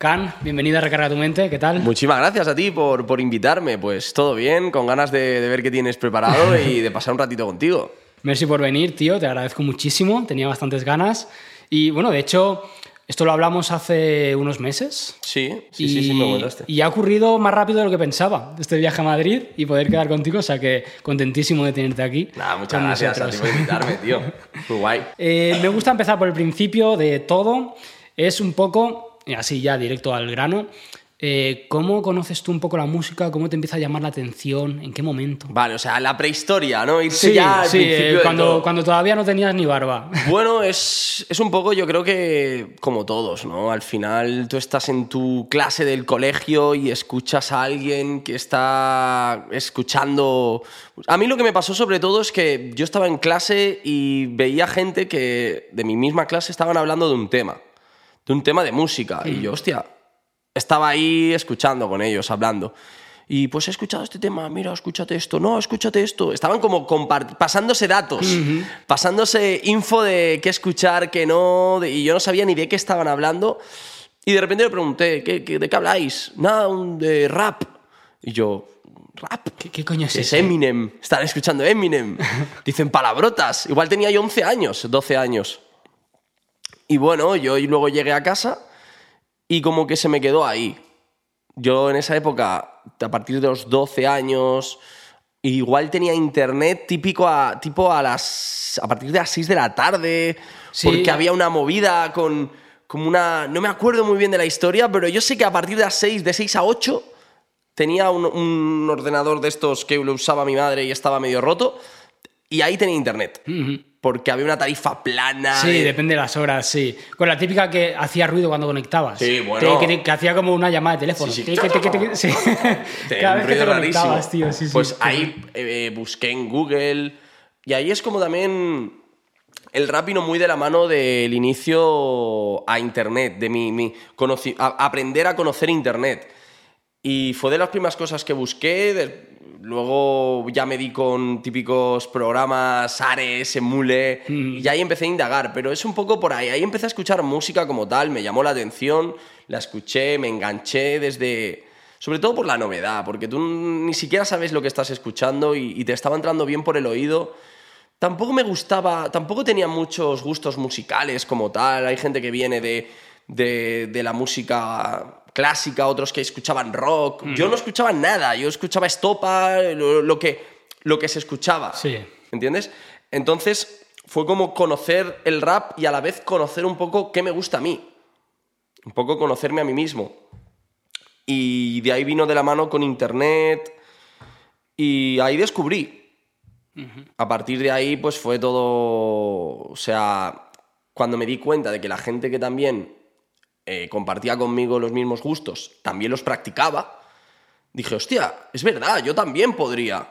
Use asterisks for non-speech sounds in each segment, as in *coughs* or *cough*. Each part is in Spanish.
Can, bienvenido a Recarga tu Mente, ¿qué tal? Muchísimas gracias a ti por, por invitarme. Pues todo bien, con ganas de, de ver qué tienes preparado *laughs* y de pasar un ratito contigo. Merci por venir, tío, te agradezco muchísimo, tenía bastantes ganas. Y bueno, de hecho, esto lo hablamos hace unos meses. Sí, sí, sí, sí, me contaste. Y ha ocurrido más rápido de lo que pensaba, este viaje a Madrid y poder quedar contigo, o sea que contentísimo de tenerte aquí. Nada, muchas gracias a ti nosotros. por invitarme, tío. *laughs* Muy guay. Eh, me gusta empezar por el principio de todo. Es un poco, y así ya directo al grano, eh, ¿cómo conoces tú un poco la música? ¿Cómo te empieza a llamar la atención? ¿En qué momento? Vale, o sea, la prehistoria, ¿no? Irse Sí, ya al sí, principio eh, de cuando, todo. cuando todavía no tenías ni barba. *laughs* Bueno, es, es un poco, yo creo que como todos, ¿no? Al final tú estás en tu clase del colegio y escuchas a alguien que está escuchando... A mí lo que me pasó sobre todo es que yo estaba en clase y veía gente que de mi misma clase estaban hablando de un tema, de un tema de música. Y yo, hostia, estaba ahí escuchando con ellos, hablando. Y pues he escuchado este tema, mira, escúchate esto, no, escúchate esto. Estaban como pasándose datos, pasándose info de qué escuchar, qué no, de- y yo no sabía ni de qué estaban hablando. Y de repente le pregunté, ¿qué, qué- de qué habláis? Nada, un- de rap. Y yo, ¿rap? ¿Qué, qué coño es Es eso? Eminem, están escuchando Eminem. *laughs* Dicen palabrotas. Igual tenía yo 11 años, 12 años. Y bueno, yo luego llegué a casa y como que se me quedó ahí. Yo en esa época, a partir de los 12 años, igual tenía internet típico a, tipo a las a partir de las 6 de la tarde, Sí. porque había una movida con como una no me acuerdo muy bien de la historia, pero yo sé que a partir de las 6, de 6 a 8 tenía un, un ordenador de estos que lo usaba mi madre y estaba medio roto y ahí tenía internet. Porque había una tarifa plana. Sí, de- depende de las horas, sí. Con la típica que hacía ruido cuando conectabas. Sí, bueno. Que, que- que hacía como una llamada de teléfono. Sí, sí. Sí. Cada vez que te conectabas, tío. Sí, sí. pues ahí eh, busqué en Google y ahí es como también el rap vino muy de la mano del inicio a Internet, de mi, mi a- aprender a conocer Internet. Y fue de las primeras cosas que busqué. de- luego ya me di con típicos programas, Ares, Emule, y ahí empecé a indagar. Pero es un poco por ahí. Ahí empecé a escuchar música como tal, me llamó la atención, la escuché, me enganché desde. Sobre todo por la novedad, porque tú ni siquiera sabes lo que estás escuchando y, y te estaba entrando bien por el oído. Tampoco me gustaba, tampoco tenía muchos gustos musicales como tal. Hay gente que viene de, de, de la música clásica, otros que escuchaban rock. Yo no escuchaba nada, yo escuchaba estopa, lo, lo que, lo que se escuchaba. Sí. ¿Entiendes? Entonces fue como conocer el rap y a la vez conocer un poco qué me gusta a mí. Un poco conocerme a mí mismo. Y de ahí vino de la mano con internet. Y ahí descubrí. A partir de ahí, pues fue todo. O sea, cuando me di cuenta de que la gente que también eh, compartía conmigo los mismos gustos también los practicaba, dije, hostia, es verdad, yo también podría.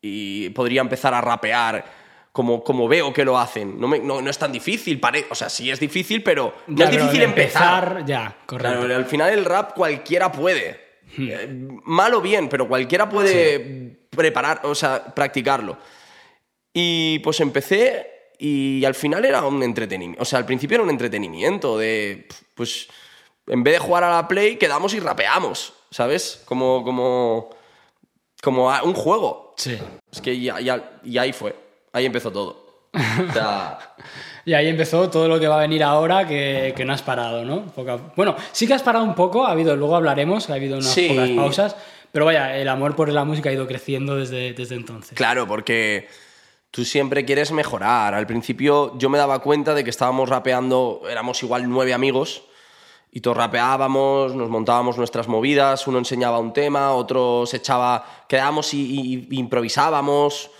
Y podría empezar a rapear como, como veo que lo hacen. No, me- no, no es tan difícil, pare- o sea, sí es difícil, pero no Ya, es difícil de empezar. Ya, correcto. Claro, al final el rap cualquiera puede. Eh, mal o bien, pero cualquiera puede preparar, o sea, practicarlo. Y pues empecé y al final era un entretenimiento. O sea, al principio era un entretenimiento de, pues, en vez de jugar a la Play, quedamos y rapeamos, ¿sabes? Como, como, como un juego. Sí. Es que ya, ya, y ahí fue. Ahí empezó todo. O sea, *laughs* Y ahí empezó todo lo que va a venir ahora que, que no has parado, ¿no? Poca- Bueno, sí que has parado un poco, ha habido, luego hablaremos, ha habido unas Sí. pocas pausas, pero vaya, el amor por la música ha ido creciendo desde, desde entonces. Claro, porque tú siempre quieres mejorar. Al principio yo me daba cuenta de que estábamos rapeando, éramos igual nueve amigos, y todos rapeábamos, nos montábamos nuestras movidas, uno enseñaba un tema, otro se echaba, quedábamos y, y- y improvisábamos.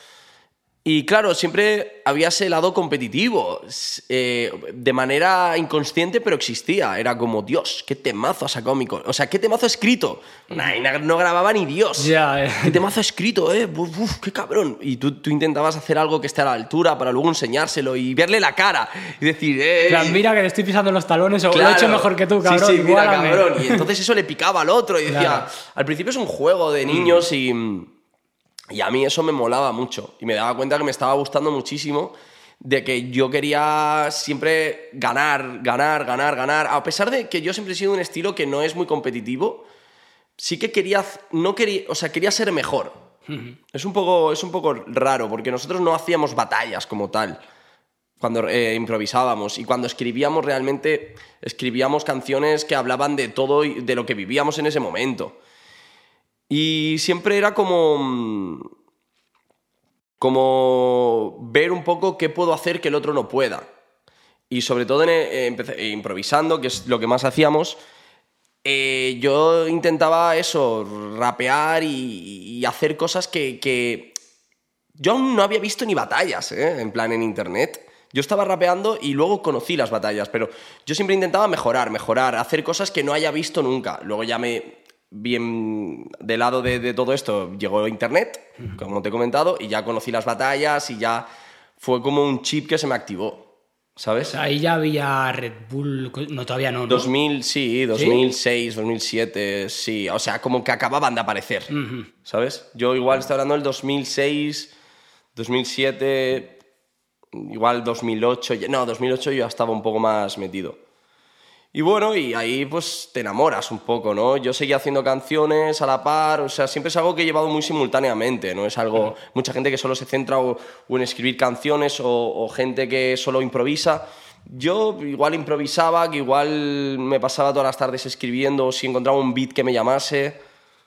Y claro, siempre había ese lado competitivo, eh, de manera inconsciente, pero existía. Era como, Dios, qué temazo ha sacado mi... co-". O sea, qué temazo escrito. Nah, no grababa ni Dios. Ya, eh. ¿Qué temazo escrito, eh? Uf, uf, qué cabrón. Y tú, tú intentabas hacer algo que esté a la altura para luego enseñárselo y verle la cara y decir, eh. Mira que te estoy pisando los talones o lo he Claro. hecho mejor que tú, cabrón. Sí, sí, mira, cabrón. Y entonces eso le picaba al otro y decía, Claro. al principio es un juego de niños y, y a mí eso me molaba mucho. Y me daba cuenta que me estaba gustando muchísimo de que yo quería siempre ganar, ganar, ganar, ganar. A pesar de que yo siempre he sido un estilo que no es muy competitivo, sí que quería, no quería, o sea, quería ser mejor. es, un poco, es un poco raro, porque nosotros no hacíamos batallas como tal cuando eh, improvisábamos y cuando escribíamos realmente escribíamos canciones que hablaban de todo y de lo que vivíamos en ese momento. Y siempre era como mm, como ver un poco qué puedo hacer que el otro no pueda. Y sobre todo eh, eh, improvisando, que es lo que más hacíamos, eh, yo intentaba eso, rapear y, hacer cosas que, yo aún no había visto ni batallas, en plan en internet. Yo estaba rapeando y luego conocí las batallas, pero yo siempre intentaba mejorar, mejorar, hacer cosas que no haya visto nunca. Luego ya me, bien de lado de, todo esto llegó Internet, como te he comentado, y ya conocí las batallas y ya fue como un chip que se me activó. ¿Sabes? ahí ya había Red Bull, no todavía no, ¿no? 2000, sí, 2006, 2007, sí, o sea, como que acababan de aparecer, ¿sabes? Yo igual estoy hablando del 2006, 2007, igual 2008, no, 2008 yo ya estaba un poco más metido. Y bueno, y ahí pues te enamoras un poco, ¿no? Yo seguía haciendo canciones a la par, o sea, siempre es algo que he llevado muy simultáneamente, ¿no? Es algo, mucha gente que solo se centra o, en escribir canciones o, gente que solo improvisa. Yo igual improvisaba, que igual me pasaba todas las tardes escribiendo, si encontraba un beat que me llamase.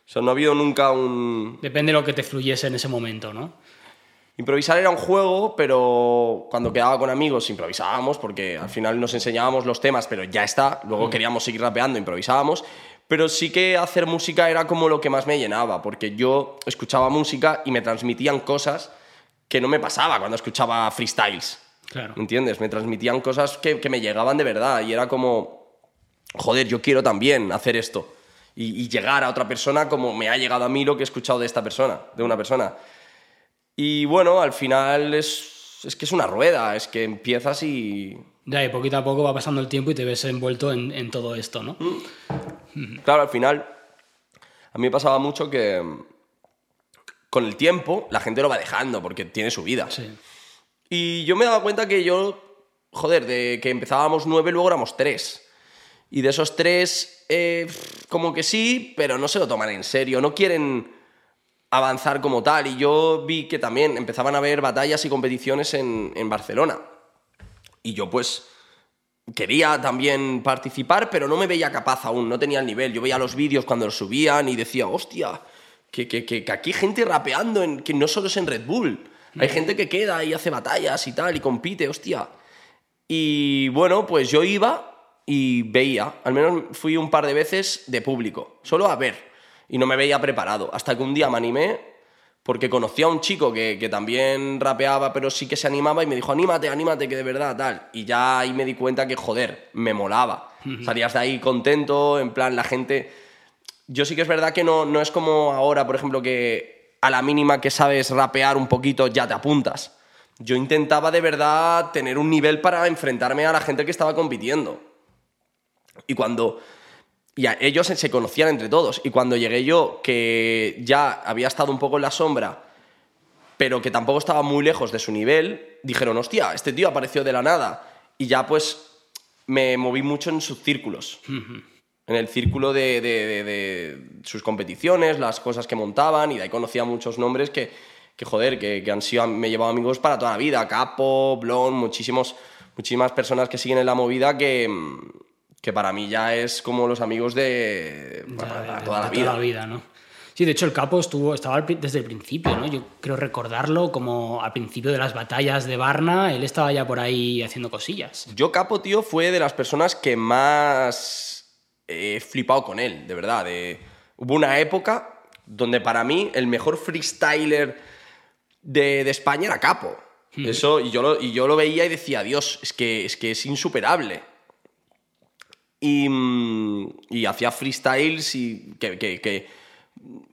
O sea, no ha habido nunca un... Depende de lo que te fluyese en ese momento, ¿no? Improvisar era un juego, pero cuando quedaba con amigos improvisábamos, porque al final nos enseñábamos los temas, pero ya está. Luego mm. queríamos seguir rapeando, improvisábamos. Pero sí que hacer música era como lo que más me llenaba, porque yo escuchaba música y me transmitían cosas que no me pasaba cuando escuchaba freestyles. Claro. ¿Entiendes? Me transmitían cosas que, me llegaban de verdad y era como, joder, yo quiero también hacer esto. Y, y, llegar a otra persona como me ha llegado a mí lo que he escuchado de esta persona, de una persona. Y bueno, al final es, es que es una rueda, es que empiezas y... Ya, y poquito a poco va pasando el tiempo y te ves envuelto en, en todo esto, ¿no? Mm. Claro, al final, a mí me pasaba mucho que con el tiempo la gente lo va dejando porque tiene su vida. Sí. Y yo me daba cuenta que yo, joder, de que empezábamos nueve, luego éramos tres. Y de esos tres, eh, como que sí, pero no se lo toman en serio, no quieren avanzar como tal. Y yo vi que también empezaban a haber batallas y competiciones en, Barcelona. Y yo pues quería también participar, pero no me veía capaz aún, no tenía el nivel. Yo veía los vídeos cuando los subían y decía, hostia, que, que, que, aquí hay gente rapeando, en, que no solo es en Red Bull. Hay gente que queda y hace batallas y tal, y compite, hostia. Y bueno, pues yo iba y veía, al menos fui un par de veces de público, solo a ver y no me veía preparado. Hasta que un día me animé porque conocí a un chico que, que, también rapeaba, pero sí que se animaba y me dijo, anímate, anímate, que de verdad, tal. Y ya ahí me di cuenta que, joder, me molaba. Salías de ahí contento, en plan, la gente... Yo sí que es verdad que no, no es como ahora, por ejemplo, que a la mínima que sabes rapear un poquito ya te apuntas. Yo intentaba de verdad tener un nivel para enfrentarme a la gente que estaba compitiendo. Y cuando y ellos se conocían entre todos. Y cuando llegué yo, que ya había estado un poco en la sombra, pero que tampoco estaba muy lejos de su nivel, dijeron, hostia, este tío apareció de la nada. Y ya pues me moví mucho en sus círculos. En el círculo de, sus competiciones, las cosas que montaban, y de ahí conocía muchos nombres que, que joder, que, han sido, me he llevado amigos para toda la vida. Capo, Blon, muchísimos, muchísimas personas que siguen en la movida que que para mí ya es como los amigos de, toda, la vida. vida. ¿no? Sí, de hecho el capo estuvo, estaba desde el principio, ¿no? Yo creo recordarlo como al principio de las batallas de Varna, él estaba ya por ahí haciendo cosillas. Yo capo, tío, fue de las personas que más he flipado con él, de verdad. Hubo una época donde para mí el mejor freestyler de, España era capo. Hmm. Eso, y yo, lo, y yo lo veía y decía, Dios, es que es, que es insuperable. Mm, y, hacía freestyles y que,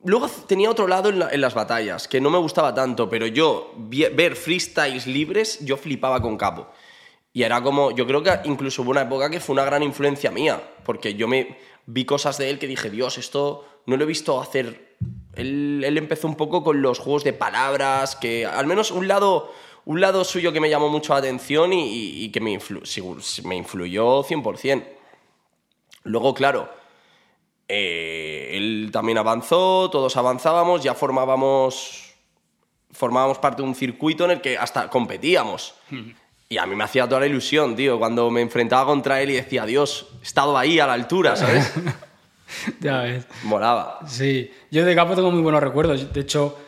Luego tenía otro lado en, las batallas, que no me gustaba tanto, pero yo ver freestyles libres, yo flipaba con Capo. Y era como, yo creo que incluso hubo una época que fue una gran influencia mía, porque yo me vi cosas de él que dije, Dios, esto no lo he visto hacer. Él, él empezó un poco con los juegos de palabras, que al menos un lado un lado suyo que me llamó mucho la atención y, y- y que me, influ- me influyó 100%. Luego, claro, eh, él también avanzó, todos avanzábamos, ya formábamos, formábamos parte de un circuito en el que hasta competíamos. Y a mí me hacía toda la ilusión, tío, cuando me enfrentaba contra él y decía, Dios, he estado ahí a la altura, ¿sabes? *laughs* Ya ves. Molaba. Sí, yo de Capo tengo muy buenos recuerdos. De hecho,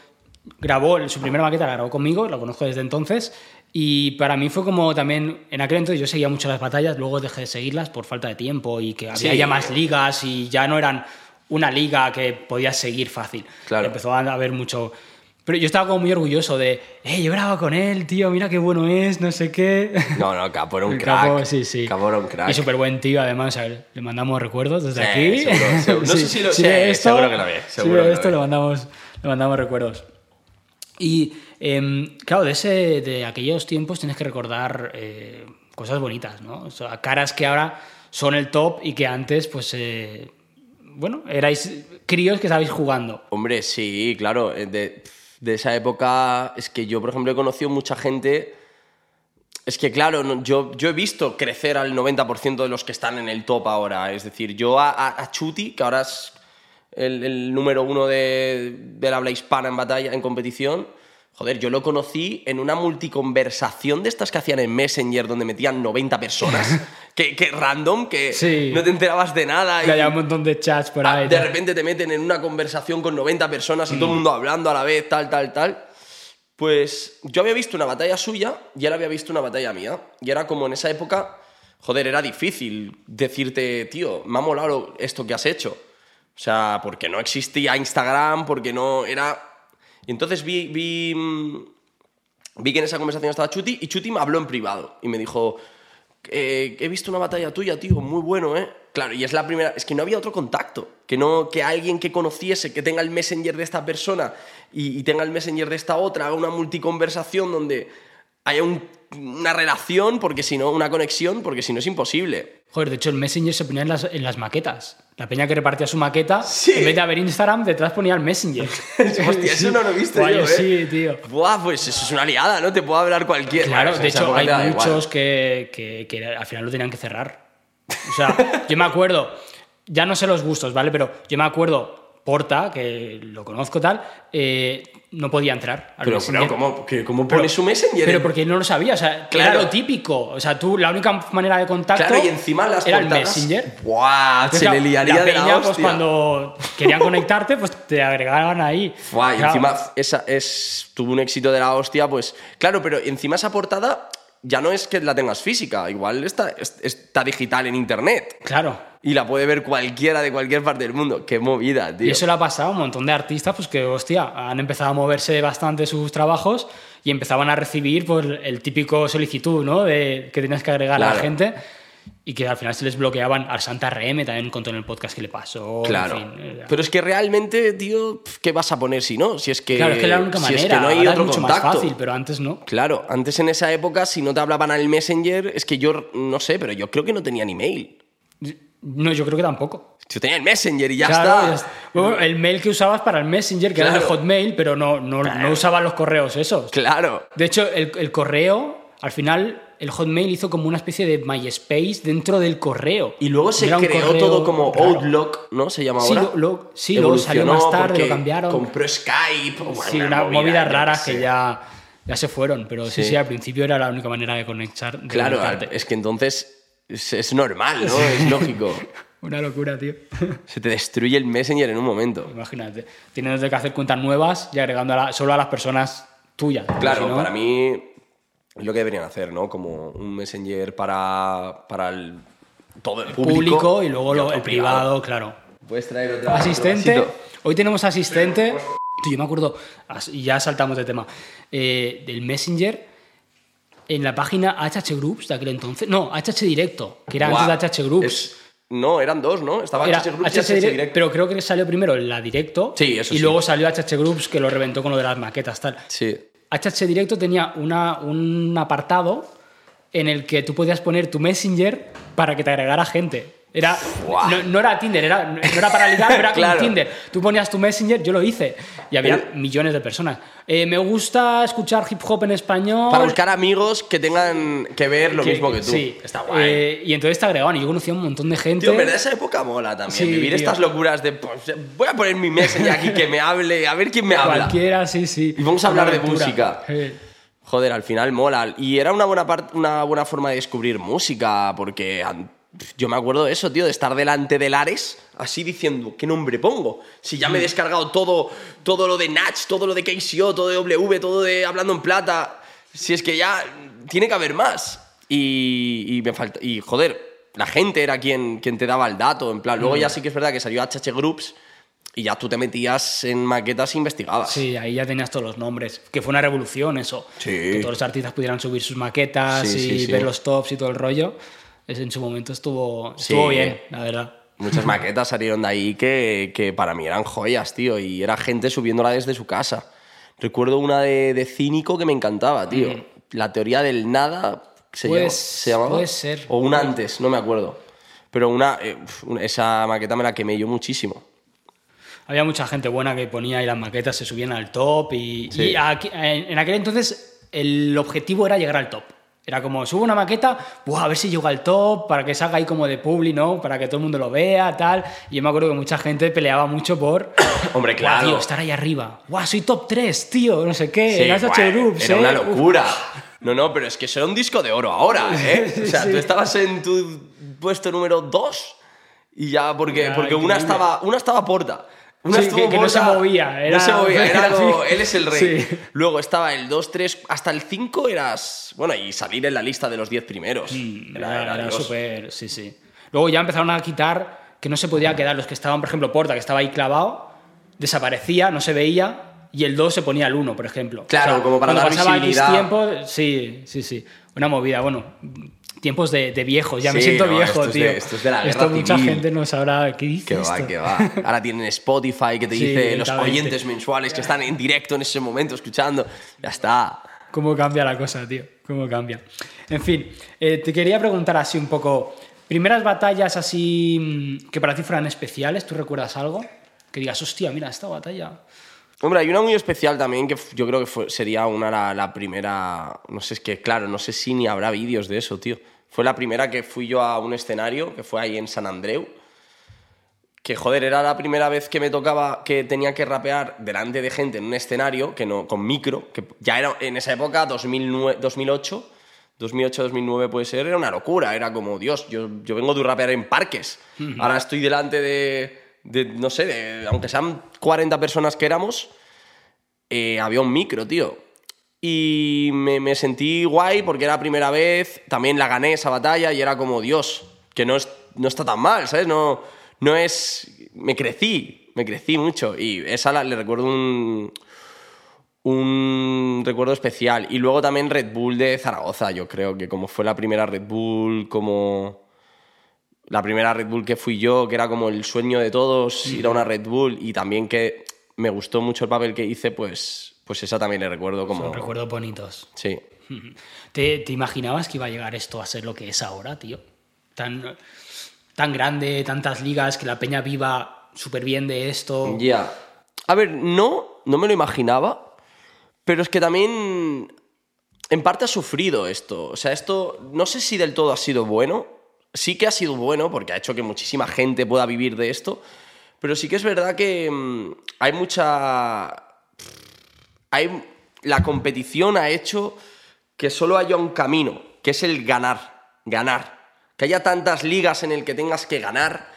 grabó su primera maqueta, la grabó conmigo, la conozco desde entonces. Y para mí fue como también, en aquel entonces yo seguía mucho las batallas, luego dejé de seguirlas por falta de tiempo y que había Sí. ya más ligas y ya no eran una liga que podías seguir fácil. Claro. Empezó a haber mucho... Pero yo estaba como muy orgulloso de, eh, yo grabo con él, tío, mira qué bueno es, no sé qué. *laughs* No, no, Capo era un *laughs* crack. Capo, sí, sí. Capo era un crack. Y súper buen tío, además, o sea, le mandamos recuerdos desde Sí, aquí. seguro, seguro. No *laughs* sé si lo- sí, ve esto, seguro que lo ve, seguro que lo esto, ve. le mandamos, le mandamos recuerdos. Y em, claro, de, ese, de aquellos tiempos tienes que recordar eh, cosas bonitas, ¿no? O sea, caras que ahora son el top y que antes, pues, eh, bueno, erais críos que estabais jugando. Hombre, sí, claro. eh, De, esa época, es que yo, por ejemplo, he conocido mucha gente. Es que, claro, yo, yo he visto crecer al 90% de los que están en el top ahora. Es decir, yo a, a- Chuti, que ahora es el, el número uno de, del habla hispana en batalla, en competición. Joder, yo lo conocí en una multiconversación de estas que hacían en Messenger, donde metían 90 personas. *laughs* que, que random, que Sí. no te enterabas de nada. Que haya un montón de chats por Ah, ahí. de repente te meten en una conversación con 90 personas y todo el mundo hablando a la vez, tal, tal, tal. Pues yo había visto una batalla suya y él había visto una batalla mía. Y era como en esa época, joder, era difícil decirte, tío, me ha molado esto que has hecho. O sea, porque no existía Instagram, porque no era... Y entonces vi, vi, mm, vi que en esa conversación estaba Chuti y Chuti me habló en privado y me dijo, eh, he visto una batalla tuya, tío, muy bueno, ¿eh? Claro, y es la primera, es que no había otro contacto, que no, que alguien que conociese, que tenga el messenger de esta persona y, y tenga el messenger de esta otra, haga una multiconversación donde haya un- una relación, porque si no, una conexión, porque si no es imposible. Joder, de hecho el Messenger se ponía en las, en las maquetas. La peña que repartía su maqueta, Sí. en vez de haber Instagram, detrás ponía el Messenger. *laughs* Hostia, eso no lo Guay, yo, ¿eh? Sí, tío. Buah, pues eso es una liada, ¿no? Te puedo hablar cualquier. Claro, Bueno, de hecho hay muchos que, que- que al final lo tenían que cerrar. O sea, *laughs* yo me acuerdo, ya no sé los gustos, ¿vale? Pero yo me acuerdo, Porta, que lo conozco tal, eh, no podía entrar al Pero, pero ¿cómo, que- cómo pones su messenger? Pero porque no lo sabía, o sea, Claro. era lo típico. O sea, tú, la única manera de contacto Claro, y encima las era el portadas- Messenger. Buah, Entonces, se le liaría la de la pues, hostia. cuando querían conectarte, pues te agregaban ahí. Buah, y Claro. encima esa es, tuvo un éxito de la hostia, pues claro, pero encima esa portada ya no es que la tengas física, igual está, es- está digital en internet Claro. y la puede ver cualquiera de cualquier parte del mundo. Qué movida, tío. Y eso le ha pasado a un montón de artistas, pues que, hostia, han empezado a moverse bastante sus trabajos y empezaban a recibir pues, el típico solicitud, ¿no? De que tienes que agregar a la gente y que al final se les bloqueaban. Al Santa RM también contó en el podcast que le pasó. en Claro. fin, Pero es que realmente, tío, ¿qué vas a poner si no? Si es que, claro, es que la única si manera. es que no hay ahora otro es mucho contacto. más fácil, pero antes no. Claro, antes en esa época, si no te hablaban al Messenger, es que yo no sé, pero yo creo que no tenía ni mail. No, yo creo que tampoco. Yo tenía el Messenger y ya Claro, está. ya está. Bueno, el mail que usabas para el Messenger, que era el. Hotmail, pero no, no, no usabas los correos esos. Claro. De hecho, el, el correo, al final, el Hotmail hizo como una especie de MySpace dentro del correo. Y luego se Era creó todo como raro. Outlook, ¿no? Se llama Sí, ahora. lo- lo- sí, luego salió más tarde, lo cambiaron. Compró Skype. bueno, Sí, una movida, movidas yo raras que ya, ya se fueron, pero sí. Sí. sí, al principio era la única manera de conectar. de Claro, conectarte. es que entonces es, es normal, ¿no? Es lógico. *laughs* Una locura, tío. *laughs* Se te destruye el Messenger en un momento. Imagínate. Tienes que hacer cuentas nuevas y agregando a la- solo a las personas tuyas. Claro, si no- para mí es lo que deberían hacer, ¿no? Como un Messenger para, para el, todo el público. público y luego lo- el privado, claro. Puedes traer otra. Asistente. otro vasito? Hoy tenemos asistente. Tío, yo me acuerdo, ya saltamos de tema, eh, del Messenger en la página HH Groups de aquel entonces. No, HH Directo, que era Buah, antes de HH Groups. es- no, eran dos, ¿no? Estaba Era HH Groups y HH HH Direct, Direct. pero creo que salió primero la Directo Sí, eso y sí. luego salió HH Groups que lo reventó con lo de las maquetas tal. Sí. HH Directo tenía un apartado en el que tú podías poner tu Messenger para que te agregara gente. Era, no, no era Tinder, era, no era para ligar, pero era *laughs* Claro. Tinder. Tú ponías tu Messenger, yo lo hice. Y había Pero- millones de personas. Eh, me gusta escuchar hip hop en español. Para buscar amigos que tengan que ver lo que- mismo que tú. Sí. Está guay. Eh, y entonces te agregaban. Y yo conocía un montón de gente. Tío, verdad esa época mola también. Sí, Vivir tío. estas locuras de. pues, voy a poner mi Messenger aquí que me hable, a ver quién me habla. Cualquiera, sí, sí. Y vamos a hablar de música. Joder, al final mola. Y era una buena, una buena forma de descubrir música, porque yo me acuerdo de eso, tío, de estar delante del Ares, así diciendo, ¿qué nombre pongo? Si ya me he descargado todo, todo lo de Natch, todo lo de KCO, todo de W, todo de Hablando en Plata, si es que ya tiene que haber más. Y, y me falta. Y joder, la gente era quien, quien te daba el dato, en plan. Luego ya sí que es verdad que salió HH Groups y ya tú te metías en maquetas e investigabas. Sí, ahí ya tenías todos los nombres. Que fue una revolución eso. Sí. Que todos los artistas pudieran subir sus maquetas Sí, y sí. ver los tops y todo el rollo. Es, en su momento estuvo, Sí. estuvo bien, la verdad. Muchas *laughs* maquetas salieron de ahí que, que para mí eran joyas, tío. Y era gente subiéndola desde su casa. Recuerdo una de, de Cínico que me encantaba, tío. La teoría del nada se, Pues, se llamaba. puede ser. O una antes, no me acuerdo. Pero una, eh, esa maqueta me la quemé yo muchísimo. Había mucha gente buena que ponía ahí las maquetas, se subían al top y, Sí. y aquí- en, en aquel entonces el objetivo era llegar al top. Era como, subo una maqueta, "Buah, a ver si llego al top, para que salga ahí como de publi, ¿no? Para que todo el mundo lo vea, tal. Y yo me acuerdo que mucha gente peleaba mucho por... *coughs* Hombre, "Buah, claro. tío, estar ahí arriba. ¡Guau, soy top 3, tío! No sé qué, Sí, en HH guay, Groups, era ¿eh? una locura. No, no, pero es que eso era un disco de oro ahora, *laughs* ¿eh? O sea, Sí. tú estabas en tu puesto número 2 y ya, porque, Ya, porque una, estaba, una estaba porta. Una Sí, que- que no se movía, era- no se movía, era *laughs* así. él es el rey. Sí. Luego estaba el 2, 3, hasta el 5 eras. Bueno, y salir en la lista de los 10 primeros. Mm, Era- Era, era súper. Sí, sí. Luego ya empezaron a quitar que no se podía quedar. Los que estaban, por ejemplo, Porta, que estaba ahí clavado, desaparecía, no se veía, y el 2 se ponía al 1, por ejemplo. Claro, como para dar visibilidad. tiempo, sí, sí, sí. Una movida, bueno. Tiempos de, de viejos, ya me siento no, viejo, esto es de- tío. esto es de la guerra Esto mucha civil. gente no sabrá qué dice Que esto. va, que va. Ahora tienen Spotify que te *laughs* Sí, dice los oyentes mensuales que están en directo en ese momento escuchando. Ya está. Cómo cambia la cosa, tío. Cómo cambia. En fin, eh, te quería preguntar así un poco. Primeras batallas así mm, que para ti fueran especiales, ¿tú recuerdas algo? Que digas, hostia, mira, esta batalla. Hombre, hay una muy especial también que yo creo que fue- sería una la, la primera. No sé, es que claro, no sé si ni habrá vídeos de eso, tío. Fue la primera que fui yo a un escenario, que fue ahí en San Andreu. Que joder, era la primera vez que me tocaba, que tenía que rapear delante de gente en un escenario, que no, con micro, que ya era en esa época, 2009, 2008, 2008-2009 puede ser, era una locura. Era como, Dios, yo, yo vengo de rapear en parques. Ahora estoy delante de, de, no sé, de, aunque sean 40 personas que éramos, eh, había un micro, tío. Y me, me sentí guay porque era la primera vez, también la gané esa batalla y era como, Dios, que no, es, no está tan mal, ¿sabes? No, no es... Me crecí, me crecí mucho y esa la- le recuerdo un, un recuerdo especial. Y luego también Red Bull de Zaragoza, yo creo que como fue la primera Red Bull, como la primera Red Bull que fui yo, que era como el sueño de todos, ir a una Red Bull y también que me gustó mucho el papel que hice, pues, pues esa también le recuerdo como... Son recuerdos bonitos. Sí. *laughs* ¿Te, te imaginabas que iba a llegar esto a ser lo que es ahora, tío? Tan, tan grande, tantas ligas, que la peña viva súper bien de esto. Ya. A ver, no, no me lo imaginaba, pero es que también en parte ha sufrido esto. O sea, esto no sé si del todo ha sido bueno. Sí que ha sido bueno porque ha hecho que muchísima gente pueda vivir de esto, pero sí que es verdad que mm, hay mucha... Hay... La competición ha hecho que solo haya un camino, que es el ganar, ganar. Que haya tantas ligas en el que tengas que ganar,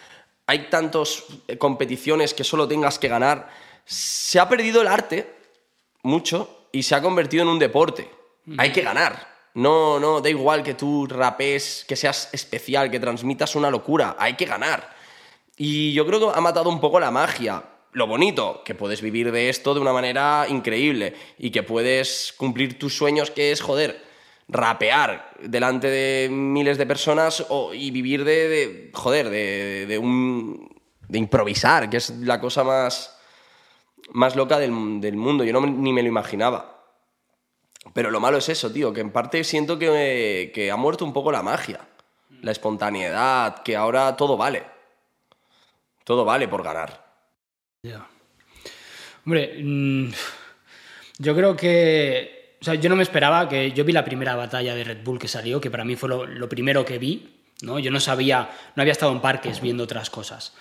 hay tantas competiciones que solo tengas que ganar. Se ha perdido el arte mucho y se ha convertido en un deporte. Hay que ganar. No, no, da igual que tú rapes, que seas especial, que transmitas una locura. Hay que ganar. Y yo creo que ha matado un poco la magia. Lo bonito, que puedes vivir de esto de una manera increíble y que puedes cumplir tus sueños, que es, joder, rapear delante de miles de personas o- y vivir de, de, joder, de, de un... de improvisar, que es la cosa más, más loca del, del mundo. Yo no ni me lo imaginaba. Pero lo malo es eso, tío, que en parte siento que, que ha muerto un poco la magia. la espontaneidad, que ahora todo vale. Todo vale por ganar. Ya. Hombre, mm, yo creo que. O sea, yo no me esperaba que. Yo vi la primera batalla de Red Bull que salió, que para mí fue lo, primero que vi. ¿no? Yo no sabía. No había estado en parques viendo otras cosas.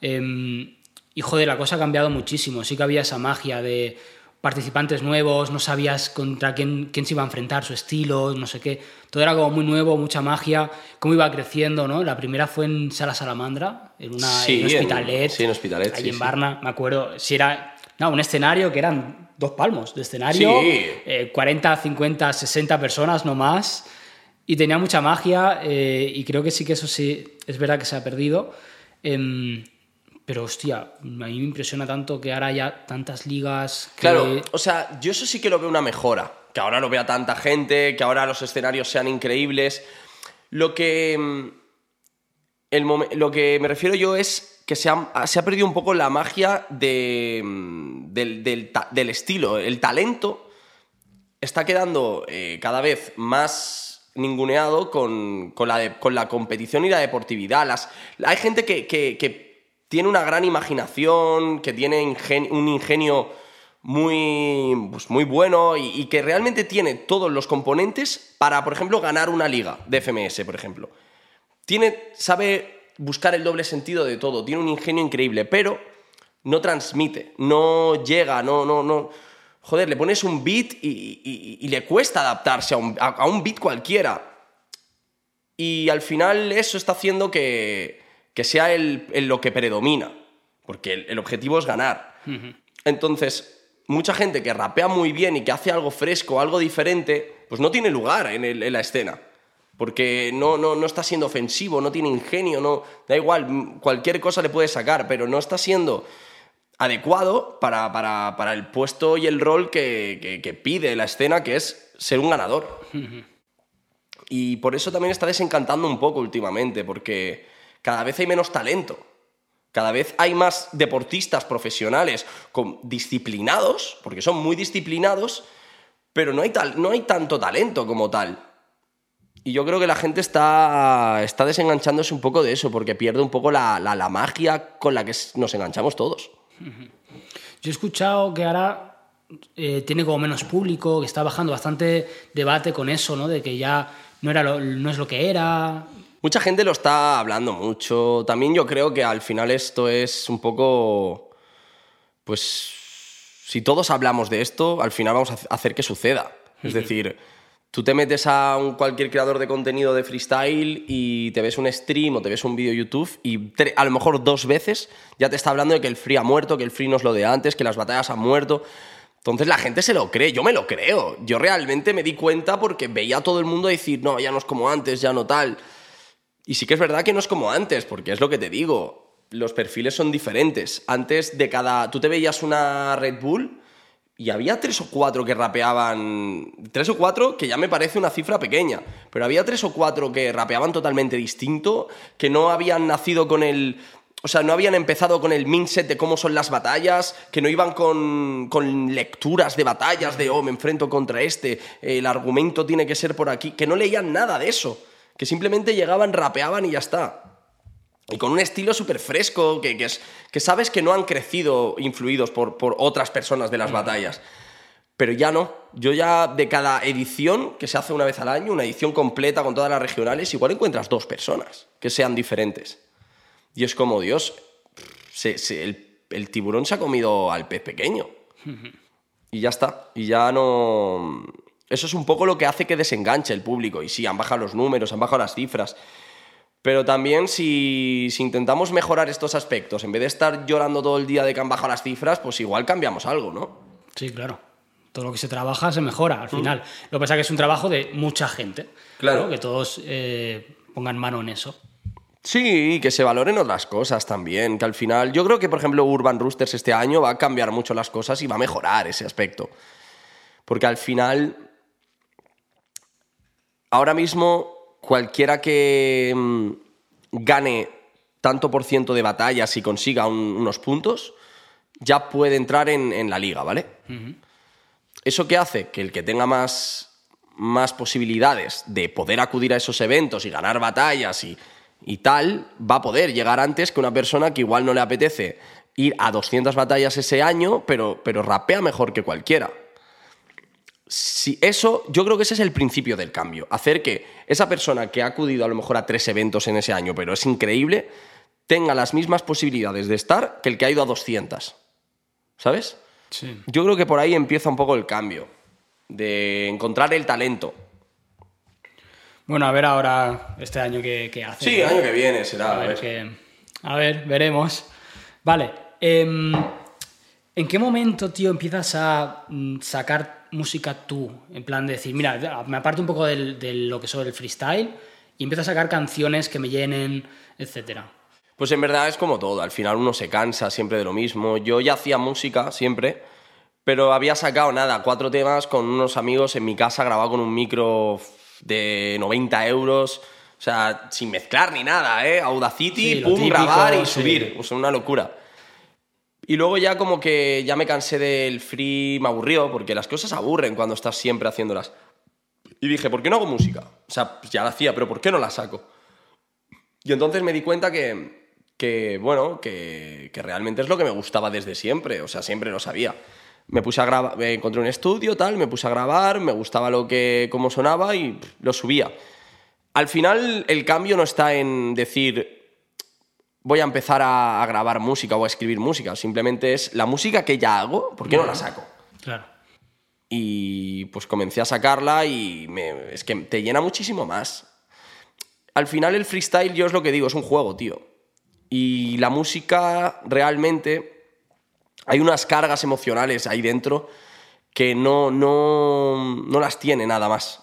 Eh, y joder, la cosa ha cambiado muchísimo. Sí que había esa magia de participantes nuevos, no sabías contra quién, quién se iba a enfrentar, su estilo, no sé qué. Todo era como muy nuevo, mucha magia, cómo iba creciendo, ¿no? La primera fue en Sala Salamandra, en, una, Sí, en un en- hospitalet. sí, en Hospitalet, Ahí sí, en sí. Varna, me acuerdo. Si era no, un escenario que eran dos palmos de escenario, Sí. eh, 40, 50, 60 personas no más. Y tenía mucha magia eh, y creo que sí que eso sí es verdad que se ha perdido. Em, pero hostia, a mí me impresiona tanto que ahora haya tantas ligas. Claro, o sea, yo eso sí que lo veo una mejora. Que ahora lo vea tanta gente, que ahora los escenarios sean increíbles. Lo que. mm, el lo que me refiero yo es que se ha, se ha perdido un poco la magia de, mm, del, del del estilo. El talento está quedando eh, cada vez más ninguneado con, con la, con la competición y la deportividad. Las, hay gente que- que tiene una gran imaginación, que tiene un ingenio muy, pues, muy bueno y, que realmente tiene todos los componentes para, por ejemplo, ganar una liga de FMS, por ejemplo. Tiene, sabe buscar el doble sentido de todo, tiene un ingenio increíble, pero no transmite, no llega, no, no, no. Joder, le pones un beat y, le cuesta adaptarse a un, a un beat cualquiera. Y al final eso está haciendo que, que sea el, el lo que predomina, porque el, el objetivo es ganar. Entonces, mucha gente que rapea muy bien y que hace algo fresco, algo diferente, pues no tiene lugar en, el- en la escena. Porque no, no, no está siendo ofensivo, no tiene ingenio, no, da igual, cualquier cosa le puede sacar, pero no está siendo adecuado para, para- para el puesto y el rol que, que- que pide la escena, que es ser un ganador. Y por eso también está desencantando un poco últimamente, porque cada vez hay menos talento. Cada vez hay más deportistas profesionales con, disciplinados, porque son muy disciplinados, pero no hay, tal, no hay tanto talento como tal. Y yo creo que la gente está, está desenganchándose un poco de eso, porque pierde un poco la, la- magia con la que nos enganchamos todos. Yo he escuchado que ahora eh, tiene como menos público, que está bajando bastante debate con eso, ¿no? De que ya no, era no es lo que era. Mucha gente lo está hablando mucho. También yo creo que al final esto es un poco. Pues. Si todos hablamos de esto, al final vamos a hacer que suceda. Es decir, tú te metes a un, cualquier creador de contenido de freestyle y te ves un stream o te ves un vídeo YouTube y a lo mejor dos veces ya te está hablando de que el free ha muerto, que el free no es lo de antes, que las batallas han muerto. Entonces la gente se lo cree, yo me lo creo. Yo realmente me di cuenta porque veía a todo el mundo decir, no, ya no es como antes, ya no tal. Y sí que es verdad que no es como antes, porque es lo que te digo. Los perfiles son diferentes. Antes de cada. Tú te veías una Red Bull y había tres o cuatro que rapeaban. Tres o cuatro, que ya me parece una cifra pequeña. Pero había tres o cuatro que rapeaban totalmente distinto, que no habían nacido con el. O sea, no habían empezado con el mindset de cómo son las batallas, que no iban con, con lecturas de batallas, de, oh, me enfrento contra este, el argumento tiene que ser por aquí, que no leían nada de eso, que simplemente llegaban, rapeaban y ya está. Y con un estilo súper fresco, que, que es, que sabes que no han crecido influidos por, por otras personas de las batallas. Pero ya no. Yo ya de cada edición, que se hace una vez al año, una edición completa con todas las regionales, igual encuentras dos personas que sean diferentes. Y es como, Dios, se- se- el, el tiburón se ha comido al pez pequeño. Y ya está. Y ya no... Eso es un poco lo que hace que desenganche el público. Y sí, han bajado los números, han bajado las cifras. Pero también si, si intentamos mejorar estos aspectos, en vez de estar llorando todo el día de que han bajado las cifras, pues igual cambiamos algo, ¿no? Sí, claro. Todo lo que se trabaja se mejora al final. Lo que pasa es que es un trabajo de mucha gente. Claro. ¿no? Que todos eh, pongan mano en eso. Sí, que se valoren otras cosas también, que al final yo creo que por ejemplo Urban Roosters este año va a cambiar mucho las cosas y va a mejorar ese aspecto. Porque al final, ahora mismo cualquiera que mm, gane tanto por ciento de batallas y consiga un- unos puntos, ya puede entrar en, en la liga, ¿vale? ¿Eso qué hace? Que el que tenga más, más posibilidades de poder acudir a esos eventos y ganar batallas y, y tal, va a poder llegar antes que una persona que igual no le apetece ir a 200 batallas ese año, pero, pero rapea mejor que cualquiera. Si eso, yo creo que ese es el principio del cambio. Hacer que esa persona que ha acudido a lo mejor a tres eventos en ese año, pero es increíble, tenga las mismas posibilidades de estar que el que ha ido a 200. ¿Sabes? Sí. Yo creo que por ahí empieza un poco el cambio. De encontrar el talento. Bueno, a ver ahora este año qué, qué hace. Sí, el año que viene será. A a ver, ver. qué- a ver, veremos. Vale. em, ¿En qué momento, tío, empiezas a mm, sacar música tú? En plan de decir, mira, me aparto un poco del- de lo que soy el freestyle y empiezo a sacar canciones que me llenen, etcétera. Pues en verdad es como todo, al final uno se cansa siempre de lo mismo. Yo ya hacía música siempre, pero había sacado nada, cuatro temas con unos amigos en mi casa, grabado con un micro de 90 euros, o sea, sin mezclar ni nada, ¿eh? Audacity, Sí, pum, típico, grabar y sí. subir, o sea, una locura. Y luego ya como que ya me cansé del free, me aburrió, porque las cosas aburren cuando estás siempre haciéndolas. Y dije, ¿por qué no hago música? O sea, ya la hacía, pero ¿por qué no la saco? Y entonces me di cuenta que, que bueno, que, que realmente es lo que me gustaba desde siempre, o sea, siempre lo sabía. Me puse a grabar, encontré un estudio, tal, me puse a grabar, me gustaba lo que, cómo sonaba y lo subía. Al final el cambio no está en decir voy a empezar a, a grabar música o a escribir música, simplemente es la música que ya hago, ¿por qué no la saco? Claro. y pues comencé a sacarla y me- es que te llena muchísimo más. Al final el freestyle, yo es lo que digo, es un juego, tío. Y la música realmente, hay unas cargas emocionales ahí dentro que no, no, no las tiene nada más.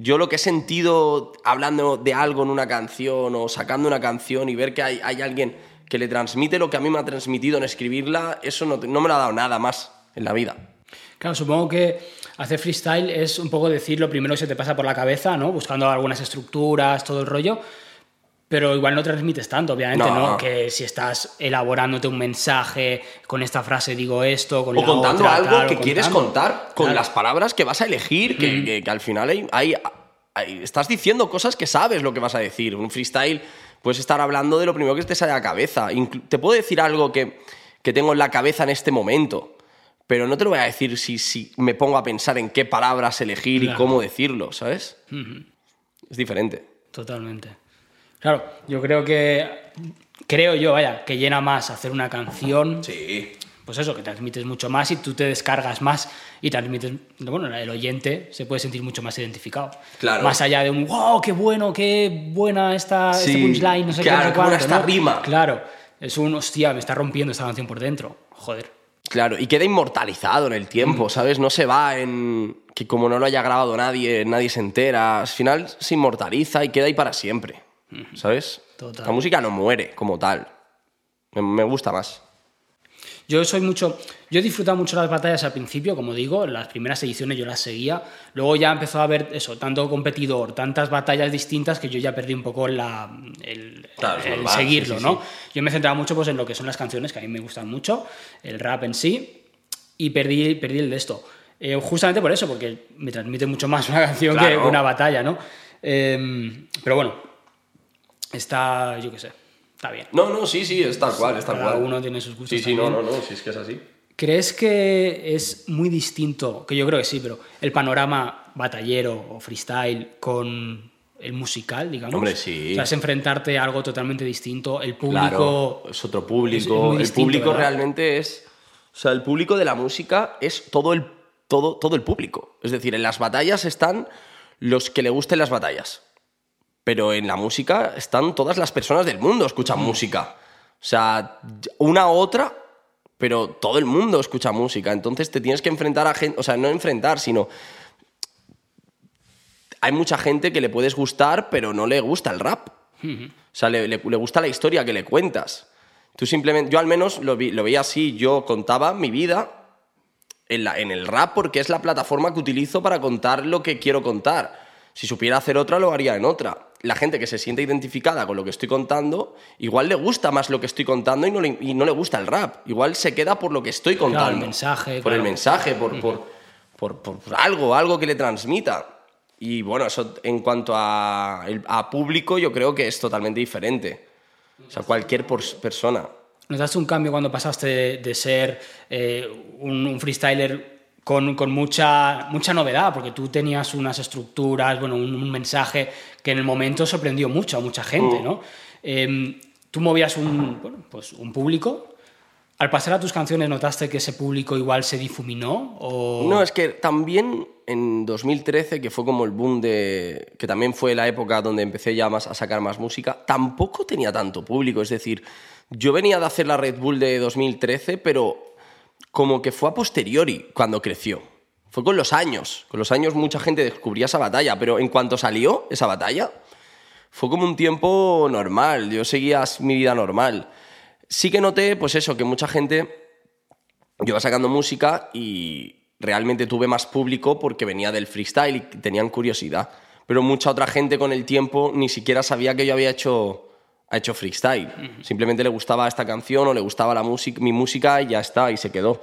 Yo lo que he sentido hablando de algo en una canción o sacando una canción y ver que hay, hay alguien que le transmite lo que a mí me ha transmitido en escribirla, eso no, me lo ha dado nada más en la vida. Claro, supongo que hacer freestyle es un poco decir lo primero que se te pasa por la cabeza, ¿no? Buscando algunas estructuras, todo el rollo. Pero igual no transmites tanto, obviamente, No. ¿no? Que si estás elaborándote un mensaje, con esta frase digo esto, con O la contando otra, algo claro, que quieres contar con Claro. las palabras que vas a elegir, que, que- que al final hay, hay- hay- estás diciendo cosas que sabes lo que vas a decir. Un freestyle puedes estar hablando de lo primero que te sale a la cabeza. Inclu- te puedo decir algo que, que tengo en la cabeza en este momento, pero no te lo voy a decir si, si me pongo a pensar en qué palabras elegir y cómo decirlo, ¿sabes? Es diferente. Totalmente. Claro, yo creo que. Creo yo, vaya, que llena más hacer una canción. Sí. Pues eso, que transmites mucho más y tú te descargas más y transmites. Bueno, el oyente se puede sentir mucho más identificado. Claro. Más allá de un wow, qué bueno, qué buena esta, este Sí, punchline, no sé qué, no claro, sé qué buena esta ¿no? rima. Claro, es un hostia, me está rompiendo esta canción por dentro. Joder. Claro, y queda inmortalizado en el tiempo, Mm. ¿sabes? No se va en que como no lo haya grabado nadie, nadie se entera. Al final se inmortaliza y queda ahí para siempre, ¿sabes? Total. La música no muere como tal. Me, me gusta más. Yo soy mucho. Yo he disfrutado mucho las batallas al principio, como digo, en las primeras ediciones yo las seguía. Luego ya empezó a haber eso, tanto competidor, tantas batallas distintas que yo ya perdí un poco la, el, Claro, es el normal, seguirlo, sí, sí, ¿no? sí. Yo me centraba mucho pues, en lo que son las canciones, que a mí me gustan mucho, el rap en sí, y perdí, perdí el de esto. Eh, justamente por eso, porque me transmite mucho más una canción que una batalla, ¿no? Eh, pero bueno, está, yo qué sé, está bien. No, no, sí, sí, es tal cual, es tal Cada cual. uno tiene sus gustos. Sí, sí, no, también. no, no, sí, es que es así. ¿Crees que es muy distinto, que yo creo que sí, pero el panorama batallero o freestyle con el musical, digamos? Hombre, sí. O sea, es enfrentarte a algo totalmente distinto, el público... Claro, es otro es- es público. muy el distinto, público ¿verdad? realmente es. O sea, el público de la música es todo el, todo, todo el público. Es decir, en las batallas están los que le gusten las batallas. Pero en la música están todas las personas del mundo escuchan música. O sea, una u otra, pero todo el mundo escucha música. Entonces te tienes que enfrentar a gente. O sea, no enfrentar, sino. Hay mucha gente que le puedes gustar, pero no le gusta el rap. O sea, le, le- le gusta la historia que le cuentas. Tú simplemente, yo al menos lo, vi- lo veía así, yo contaba mi vida en, la- en el rap porque es la plataforma que utilizo para contar lo que quiero contar. Si supiera hacer otra, lo haría en otra. La gente que se siente identificada con lo que estoy contando, igual le gusta más lo que estoy contando y no le, y no le gusta el rap. Igual se queda por lo que estoy contando. el mensaje, Por el claro. mensaje, por, por, por- algo, algo que le transmita. Y bueno, eso en cuanto a, público, yo creo que es totalmente diferente. O sea, cualquier persona. ¿Notaste un cambio cuando pasaste de, de ser eh, un, un freestyler con, con mucha, mucha novedad? Porque tú tenías unas estructuras, bueno, un, un mensaje que en el momento sorprendió mucho a mucha gente, ¿no? Eh, tú movías un, bueno, pues un público. Al pasar a tus canciones, ¿notaste que ese público igual se difuminó? O... No, es que también en 2013, que fue como el boom de. que también fue la época donde empecé ya más a sacar más música, tampoco tenía tanto público. Es decir, yo venía de hacer la Red Bull de 2013, pero como que fue a posteriori cuando creció. Fue con los años. Con los años mucha gente descubría esa batalla, pero en cuanto salió esa batalla, fue como un tiempo normal. Yo seguía mi vida normal. Sí que noté, pues eso, que mucha gente yo iba sacando música y realmente tuve más público porque venía del freestyle y tenían curiosidad. Pero mucha otra gente con el tiempo ni siquiera sabía que yo había hecho, hecho freestyle. Simplemente le gustaba esta canción o le gustaba la música, mi música y ya está, y se quedó.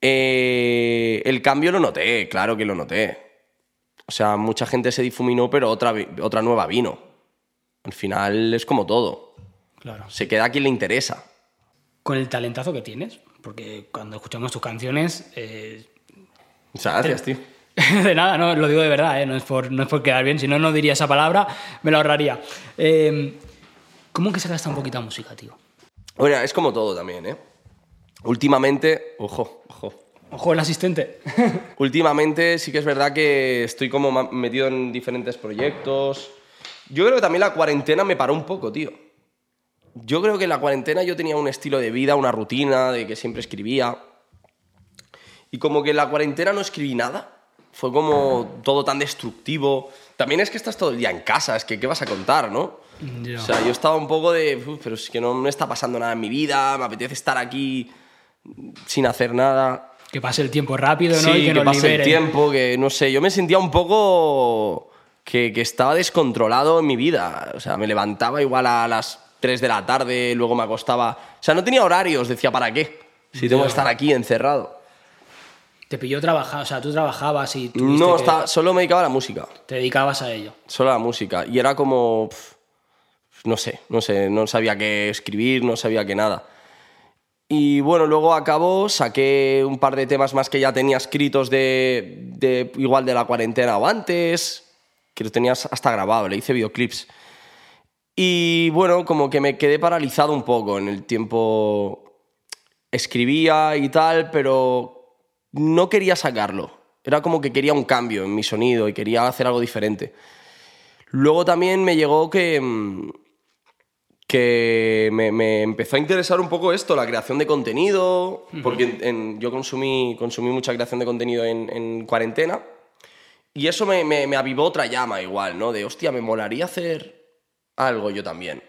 Eh, el cambio lo noté, claro que lo noté. O sea, mucha gente se difuminó, pero otra, otra nueva vino. Al final es como todo. Claro. Se queda a quien le interesa. Con el talentazo que tienes, porque cuando escuchamos tus canciones, eh, sea, gracias, tío. *laughs* de nada, no, lo digo de verdad, ¿eh? no, es por, no es por quedar bien, si no, no diría esa palabra, me la ahorraría. Eh, ¿Cómo que se gasta un poquito de música, tío? Bueno, es como todo también, ¿eh? Últimamente, ojo, ojo. Ojo, el asistente. *laughs* Últimamente sí que es verdad que estoy como metido en diferentes proyectos. Yo creo que también la cuarentena me paró un poco, tío. Yo creo que en la cuarentena yo tenía un estilo de vida, una rutina, de que siempre escribía. Y como que en la cuarentena no escribí nada. Fue como todo tan destructivo. También es que estás todo el día en casa, es que ¿qué vas a contar, no? Ya. O sea, yo estaba un poco de, "Uf, pero es que no me está pasando nada en mi vida, me apetece estar aquí sin hacer nada. que pase el tiempo rápido, ¿no? Sí, y que, que, nos pase el liberen. tiempo, que no sé, yo me sentía un poco que, que estaba descontrolado en mi vida. O sea, me levantaba igual a las 3 de la tarde, luego me acostaba. O sea, no tenía horarios, decía, ¿para qué? Si tengo que estar aquí encerrado. Te pilló trabajar, o sea, tú trabajabas y No, que- estaba- solo me dedicaba a la música. te dedicabas a ello. Solo a la música. Y era como. pf, no sé, no sé, no sabía qué escribir, no sabía qué nada. Y bueno, luego acabó, saqué un par de temas más que ya tenía escritos de, igual de la cuarentena o antes, que los tenías hasta grabado, le hice videoclips. Y bueno, como que me quedé paralizado un poco en el tiempo. Escribía y tal, pero no quería sacarlo. Era como que quería un cambio en mi sonido y quería hacer algo diferente. Luego también me llegó que, mm, que me, me empezó a interesar un poco esto, la creación de contenido, porque en- en- yo consumí, consumí mucha creación de contenido en, en cuarentena y eso me, me- me avivó otra llama igual, ¿no? De, hostia, me molaría hacer algo yo también.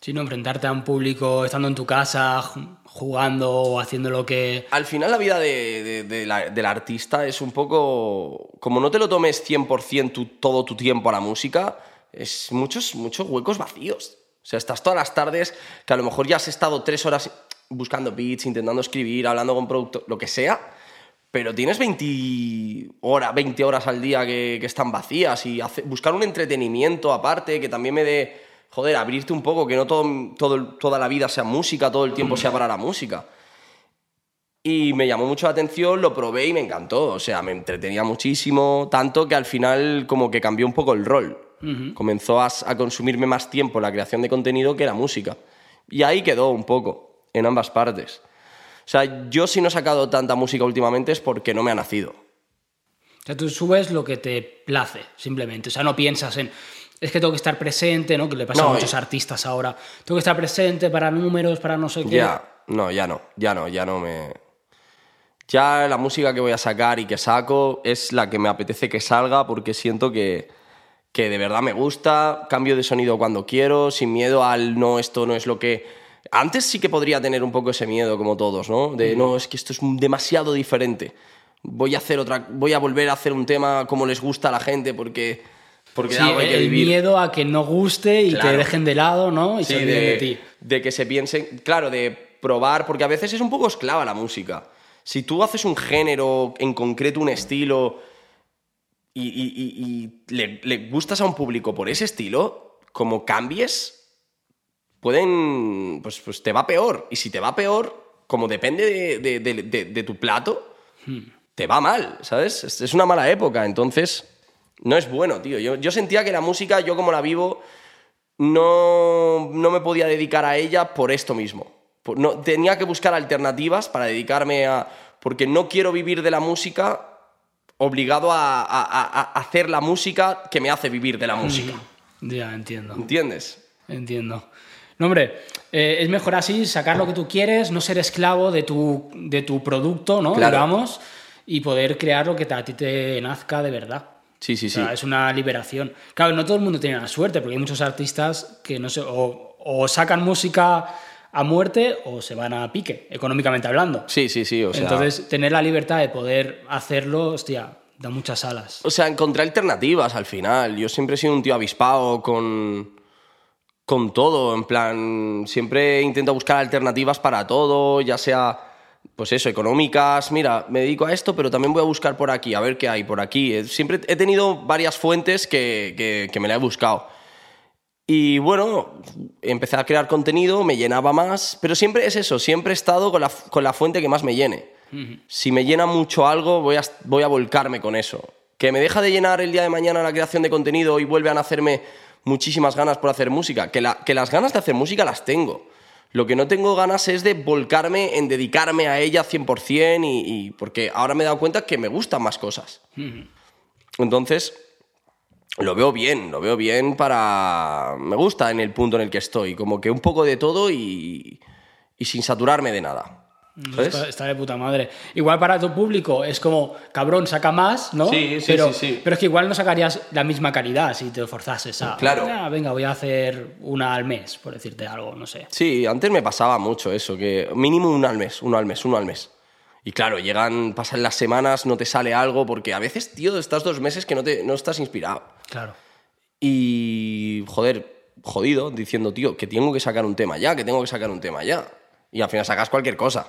Sino enfrentarte a un público estando en tu casa, ju- jugando o haciendo lo que... Al final la vida de- de- de la- del artista es un poco... Como no te lo tomes 100% tu- todo tu tiempo a la música, es muchos, muchos huecos vacíos. O sea, estás todas las tardes que a lo mejor ya has estado tres horas buscando beats, intentando escribir, hablando con producto, lo que sea, pero tienes 20, hora- 20 horas al día que, están vacías y buscar un entretenimiento aparte que también me dé, joder, abrirte un poco, que no todo, todo, toda la vida sea música, todo el tiempo sea para la música. Y me llamó mucho la atención, lo probé y me encantó. O sea, me entretenía muchísimo, tanto que al final como que cambió un poco el rol. Comenzó a, a consumirme más tiempo la creación de contenido que la música. Y ahí quedó un poco, en ambas partes. O sea, yo si no he sacado tanta música últimamente es porque no me ha nacido. O sea, tú subes lo que te place, simplemente. O sea, no piensas en... Es que tengo que estar presente, ¿no? Que le pasa No, a muchos y- artistas ahora. Tengo que estar presente para números, para no sé qué. Ya, no, ya no, ya no, ya no me... Ya la música que voy a sacar y que saco es la que me apetece que salga porque siento que, que de verdad me gusta, cambio de sonido cuando quiero, sin miedo al no, esto no es lo que... Antes sí que podría tener un poco ese miedo como todos, ¿no? De no, es que esto es demasiado diferente. Voy a hacer otra, voy a volver a hacer un tema como les gusta a la gente porque porque Sí, algo hay que el vivir. miedo a que no guste y te Claro. dejen de lado, ¿no? Y Sí, se olviden de, de ti. de que se piensen, claro, de probar, porque a veces es un poco esclava la música. Si tú haces un género, en concreto un estilo, y, y- y- y le, le gustas a un público por ese estilo, como cambies, pueden. Pues, pues te va peor. Y si te va peor, como depende de, de- de- de- de tu plato, te va mal, ¿sabes? Es, es una mala época, entonces no es bueno, tío. Yo, yo sentía que la música, yo como la vivo, no, no me podía dedicar a ella por esto mismo. Por- no, tenía que buscar alternativas para dedicarme a... Porque no quiero vivir de la música obligado a, a- a- a hacer la música que me hace vivir de la música. Ya, entiendo. ¿Entiendes? Entiendo. No, hombre, eh, es mejor así, sacar lo que tú quieres, no ser esclavo de tu, de tu producto, ¿no? Claro. Digamos, y poder crear lo que te- a ti te nazca de verdad. Sí, sí, O sí. sea, es una liberación. Claro, no todo el mundo tiene la suerte, porque hay muchos artistas que no sé, o, o sacan música a muerte o se van a pique, económicamente hablando. Sí, sí, sí. O sea, Entonces, tener la libertad de poder hacerlo, hostia, da muchas alas. O sea, encontré alternativas al final. Yo siempre he sido un tío avispado con, con todo. En plan, siempre intento buscar alternativas para todo, ya sea, pues eso, económicas. Mira, me dedico a esto, pero también voy a buscar por aquí, a ver qué hay por aquí. Siempre he tenido varias fuentes que, que- que me la he buscado. Y bueno, empecé a crear contenido, me llenaba más, pero siempre es eso, siempre he estado con la, con la fuente que más me llene. Si me llena mucho algo, voy a, voy a volcarme con eso. Que me deja de llenar el día de mañana la creación de contenido y vuelve a nacerme muchísimas ganas por hacer música. Que, la- que las ganas de hacer música las tengo. Lo que no tengo ganas es de volcarme en dedicarme a ella 100% y, y porque ahora me he dado cuenta que me gustan más cosas. Entonces, lo veo bien, lo veo bien para... Me gusta en el punto en el que estoy, como que un poco de todo y, y sin saturarme de nada. Está, está de puta madre. Igual para tu público es como, cabrón, saca más, ¿no? Sí, sí, pero, sí, sí. Pero es que igual no sacarías la misma calidad si te forzases a. Claro. "Ah, venga, voy a hacer una al mes, por decirte algo, no sé. Sí, antes me pasaba mucho eso, que mínimo uno al mes, uno al mes, uno al mes. Y claro, llegan, pasan las semanas, no te sale algo, porque a veces, tío, estás dos meses que no, te, no estás inspirado. Claro. Y, joder, jodido, diciendo, tío, que tengo que sacar un tema ya, que tengo que sacar un tema ya. Y al final sacas cualquier cosa.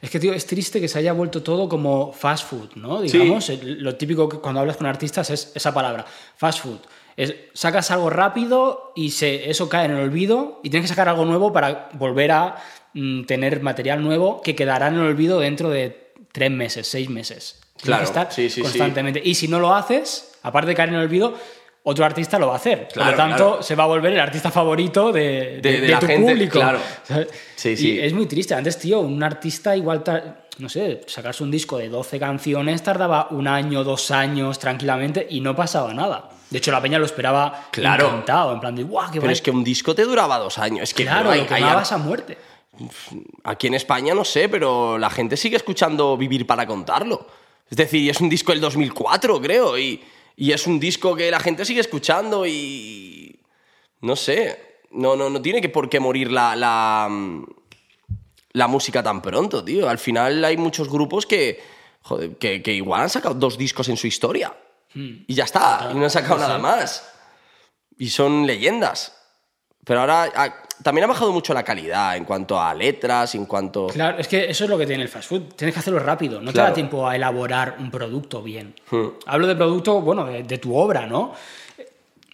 Es que, tío, es triste que se haya vuelto todo como fast food, ¿no? Digamos, lo típico que cuando hablas con artistas es esa palabra, fast food. Es, sacas algo rápido y se, eso cae en el olvido y tienes que sacar algo nuevo para volver a mm, tener material nuevo que quedará en el olvido dentro de tres meses, seis meses. Tienes Claro, que estar sí, sí, sí. constantemente. Y si no lo haces, aparte de caer en el olvido, otro artista lo va a hacer. Claro, Por lo tanto, claro. se va a volver el artista favorito de, de- De- de de la tu gente, público. claro. *laughs* ¿sabes? Sí, Y sí. es muy triste. Antes, tío, un artista igual, no sé, sacarse un disco de 12 canciones tardaba un año, dos años tranquilamente y no pasaba nada. De hecho, la peña lo esperaba Claro. encantado, en plan de, ¡guau, qué Pero guay". es que un disco te duraba dos años. Es que Claro, hay- lo hay quemabas a muerte. Aquí en España no sé, pero la gente sigue escuchando Vivir para contarlo. Es decir, es un disco del 2004, creo, y, y es un disco que la gente sigue escuchando y... No sé, no, no, no tiene que por qué morir la, la, la música tan pronto, tío. Al final hay muchos grupos que, joder, que, que igual han sacado dos discos en su historia. Y ya está, y no han sacado nada más. Y son leyendas. Pero ahora ah, también ha bajado mucho la calidad en cuanto a letras, en cuanto... Claro, es que eso es lo que tiene el fast food. Tienes que hacerlo rápido. No te Claro. da tiempo a elaborar un producto bien. Hmm. Hablo de producto, bueno, de, de tu obra, ¿no?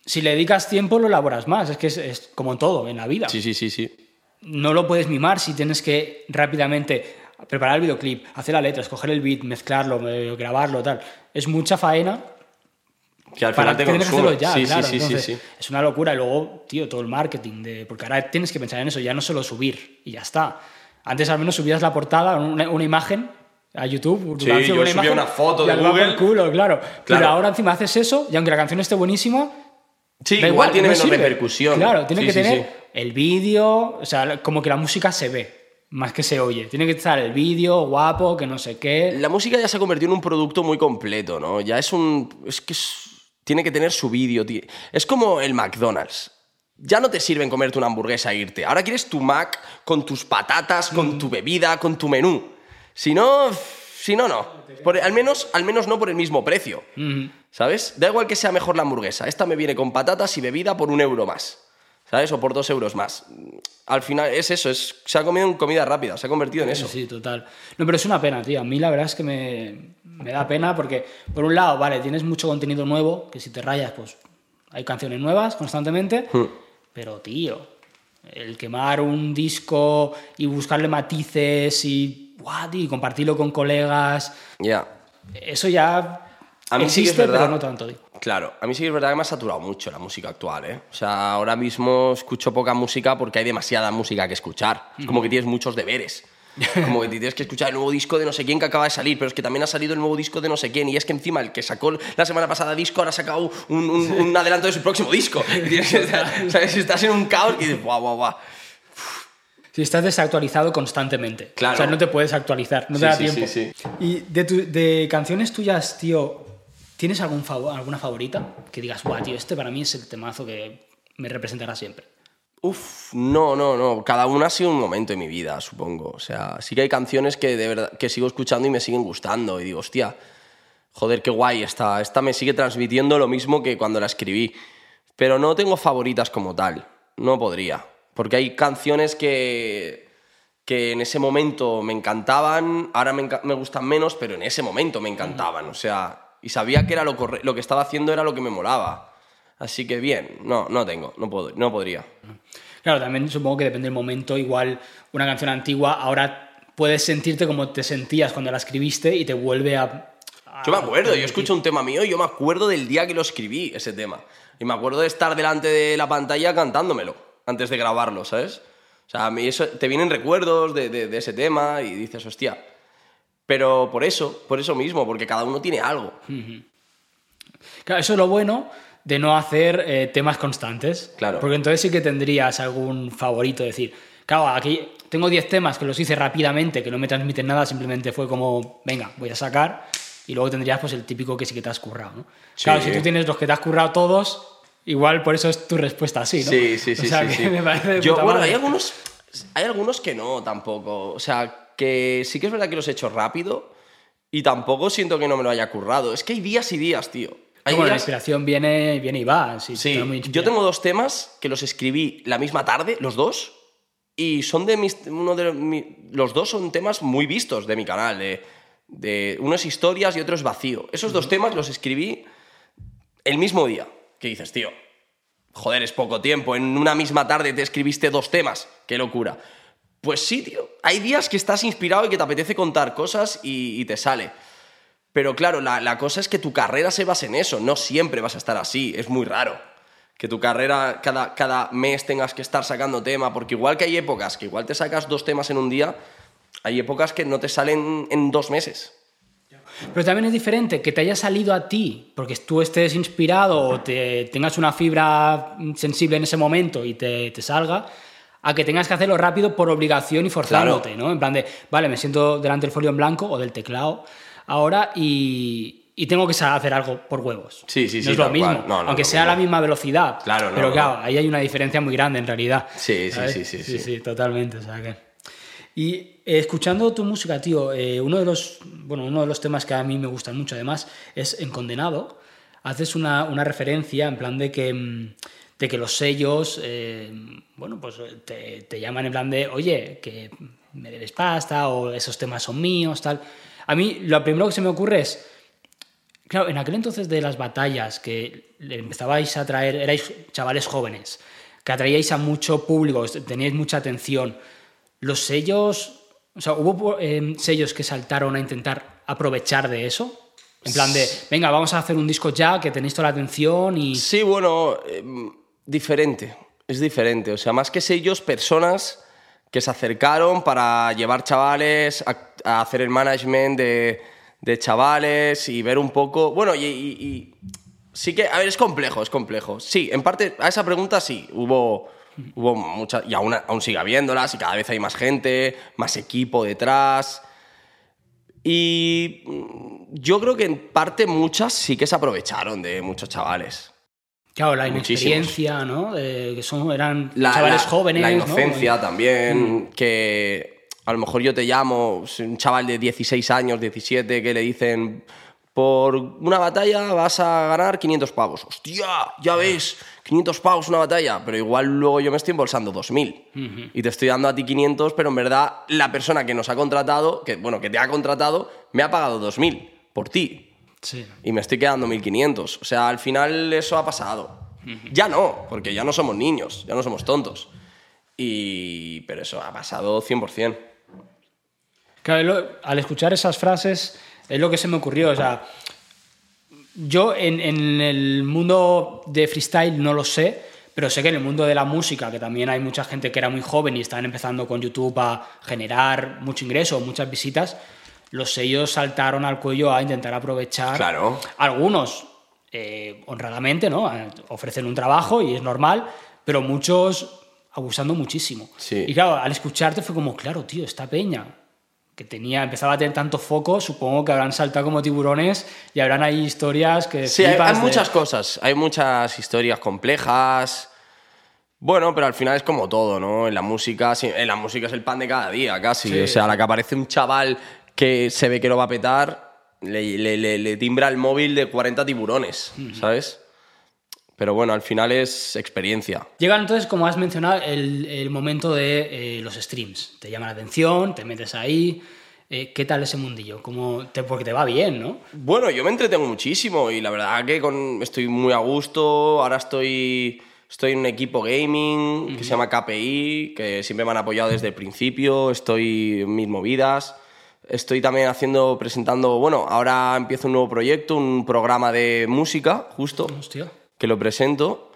Si le dedicas tiempo, lo elaboras más. Es que es, es como todo en la vida. Sí, sí, sí, sí. no lo puedes mimar si tienes que rápidamente preparar el videoclip, hacer la letra, escoger el beat, mezclarlo, eh, grabarlo, tal. Es mucha faena Que al para final te tener que consume. ya, sí, claro. sí, sí, Entonces, sí, sí. Es una locura. Y luego, tío, todo el marketing, de, porque ahora tienes que pensar en eso, ya no solo subir y ya está. Antes al menos subías la portada, una, una imagen a YouTube. Sí, yo una subía imagen, una foto de Google. culo, claro. Pero ahora encima haces eso y aunque la canción esté buenísima, Sí, Da igual, tiene no menos repercusión. Claro, tiene Sí, que sí, tener el vídeo, o sea, como que la música se ve, más que se oye. Tiene que estar el vídeo guapo, que no sé qué. La música ya se ha convertido en un producto muy completo, ¿no? Ya es un... Es que es- tiene que tener su vídeo. Es como el McDonald's. Ya no te sirven comerte una hamburguesa e irte. Ahora quieres tu Mac con tus patatas, con tu bebida, con tu menú. Si no, si no, no. Por- al, menos, al menos no por el mismo precio. ¿Sabes? Da igual que sea mejor la hamburguesa. Esta me viene con patatas y bebida por un euro más. ¿Sabes? O por dos euros más. Al final es eso, es, se ha comido en comida rápida, se ha convertido en eso. Sí, total. No, pero es una pena, tío. A mí la verdad es que me, me da pena porque, por un lado, vale, tienes mucho contenido nuevo, que si te rayas, pues hay canciones nuevas constantemente, Hmm. pero tío, el quemar un disco y buscarle matices y, y compartirlo con colegas, Ya. eso ya A mí sí que es existe, verdad. pero no tanto, tío. Claro, a mí sí que es verdad que me ha saturado mucho la música actual, ¿eh? O sea, ahora mismo escucho poca música porque hay demasiada música que escuchar. Es como que tienes muchos deberes. *laughs* Como que tienes que escuchar el nuevo disco de no sé quién que acaba de salir, pero es que también ha salido el nuevo disco de no sé quién. Y es que encima el que sacó la semana pasada disco ahora ha sacado un, un- un adelanto de su próximo disco. Y tienes que estar- ¿sabes? Estás en un caos y dices, guau, guau, guau. Si estás desactualizado constantemente. Claro. O sea, no te puedes actualizar, no Sí, te da sí, tiempo. sí, Y de, tu- de canciones tuyas, tío, ¿tienes algún favo- alguna favorita? Que digas, guau, tío, este para mí es el temazo que me representará siempre. Uf, no, no, no. Cada una ha sido un momento en mi vida, supongo. O sea, sí que hay canciones que de verdad que sigo escuchando y me siguen gustando. Y digo, hostia, joder, qué guay esta. Esta me sigue transmitiendo lo mismo que cuando la escribí. Pero no tengo favoritas como tal. No podría. Porque hay canciones que, que en ese momento me encantaban, ahora me, me gustan menos, pero en ese momento me encantaban. O sea, y sabía que era lo, lo que estaba haciendo era lo que me molaba. Así que bien, no, no tengo, no, puedo, no podría. Claro, también supongo que depende del momento. Igual una canción antigua, ahora puedes sentirte como te sentías cuando la escribiste y te vuelve a... a- Yo me acuerdo, yo escucho un tema mío y yo me acuerdo del día que lo escribí, ese tema. Y me acuerdo de estar delante de la pantalla cantándomelo antes de grabarlo, ¿sabes? O sea, a mí eso, te vienen recuerdos de, de- de ese tema y dices, hostia. Pero por eso, por eso mismo, porque cada uno tiene algo. Claro, eso es lo bueno de no hacer eh, temas constantes. Claro. Porque entonces sí que tendrías algún favorito. Decir, claro, aquí tengo 10 temas que los hice rápidamente, que no me transmiten nada, simplemente fue como, venga, voy a sacar. Y luego tendrías pues el típico que sí que te has currado, ¿no? Sí. Claro, si tú tienes los que te has currado todos, igual por eso es tu respuesta así, ¿no? Sí, sí, sí, O sea, sí, que sí. me parece de Yo, puta bueno, madre. hay algunos, hay algunos que no tampoco. O sea, que sí que es verdad que los he hecho rápido y tampoco siento que no me lo haya currado. Es que hay días y días, tío. Bueno, la días- inspiración viene, viene y va. Sí, Sí, está muy yo tengo dos temas que los escribí la misma tarde, los dos, y son de mis. Uno de mi- los dos son temas muy vistos de mi canal. De, de, uno es historias y otro es vacío. Esos dos temas los escribí el mismo día. Que dices, tío, joder, es poco tiempo. En una misma tarde te escribiste dos temas. Qué locura. Pues sí, tío. Hay días que estás inspirado y que te apetece contar cosas y, y te sale. Pero claro, la, la cosa es que tu carrera se basa en eso. No siempre vas a estar así. Es muy raro. Que tu carrera cada, cada mes tengas que estar sacando tema. Porque igual que hay épocas que igual te sacas dos temas en un día, hay épocas que no te salen en dos meses. Pero también es diferente que te haya salido a ti, porque tú estés inspirado o te, tengas una fibra sensible en ese momento y te, te salga, a que tengas que hacerlo rápido por obligación y forzándote, ¿no? En plan de, vale, me siento delante del folio en blanco o del teclado ahora y, y tengo que hacer algo por huevos. Sí, sí, sí, No es lo mismo. No, no, aunque lo sea a la misma velocidad. Claro, no, Pero no, claro, no. ahí hay una diferencia muy grande en realidad. Sí, sí, sí, sí, sí. sí. totalmente. o sea que- Y eh, escuchando tu música, tío, eh, uno, de los, bueno, uno de los temas que a mí me gustan mucho además es En Condenado. Haces una, una referencia en plan de que, mm, de que los sellos, eh, bueno, pues te, te llaman en plan de, oye, que me debes pasta o esos temas son míos, tal. A mí lo primero que se me ocurre es, Claro, en aquel entonces de las batallas que empezabais a traer, erais chavales jóvenes, que atraíais a mucho público, teníais mucha atención. Los sellos, o sea, hubo eh, sellos que saltaron a intentar aprovechar de eso. En plan de, venga, vamos a hacer un disco ya, que tenéis toda la atención y... Sí, bueno, em, diferente. Es diferente. O sea, más que sellos, personas que se acercaron para llevar chavales a, hacer el management de, de chavales y ver un poco. Bueno, y, sí que, a ver, es complejo, es complejo. Sí, en parte, a esa pregunta sí, hubo, hubo muchas, y aún, aún sigue habiéndolas, y cada vez hay más gente, más equipo detrás. Y yo creo que en parte muchas sí que se aprovecharon de muchos chavales. Claro, la Muchísimos. inexperiencia, ¿no? De que son, eran La- chavales la- jóvenes, La ¿no? inocencia también, que a lo mejor yo te llamo, un chaval de 16 años, 17, que le dicen, por una batalla vas a ganar 500 pavos. ¡Hostia! Ya ves, 500 pavos una batalla, pero igual luego yo me estoy embolsando 2.000 y te estoy dando a ti 500, pero en verdad la persona que nos ha contratado, que bueno, que te ha contratado, me ha pagado 2.000. por ti. Sí. Y me estoy quedando 1500. O sea, al final eso ha pasado. Ya no, porque ya no somos niños, ya no somos tontos. Y... Pero eso ha pasado 100%. Claro, al escuchar esas frases es lo que se me ocurrió. O sea, yo en, en el mundo de freestyle no lo sé, pero sé que en el mundo de la música, que también hay mucha gente que era muy joven y están empezando con YouTube a generar mucho ingreso, muchas visitas, los sellos saltaron al cuello a intentar aprovechar. Claro. Algunos, eh, honradamente, ¿no? Eh, Ofrecen un trabajo y es normal, pero muchos abusando muchísimo. Sí. Y claro, al escucharte fue como, claro, tío, esta peña que tenía, empezaba a tener tanto foco, supongo que habrán saltado como tiburones y habrán ahí historias que... Sí, hay, hay de- muchas cosas, hay muchas historias complejas. Bueno, pero al final es como todo, ¿no? En la música, en la música es el pan de cada día, casi. Sí. O sea, la que aparece un chaval que se ve que lo va a petar, le, le- le- le timbra el móvil de 40 tiburones, ¿sabes? Pero bueno, al final es experiencia. Llega entonces, como has mencionado, el, el momento de eh, los streams. Te llama la atención, te metes ahí. Eh, ¿Qué tal ese mundillo? ¿Cómo te, porque te va bien, ¿no? Bueno, yo me entretengo muchísimo y la verdad que con, estoy muy a gusto. Ahora estoy, estoy en un equipo gaming que se llama KPI, que siempre me han apoyado desde el principio. Estoy en mis movidas. Estoy también haciendo, presentando, bueno, ahora empiezo un nuevo proyecto, un programa de música, justo, Hostia. que lo presento.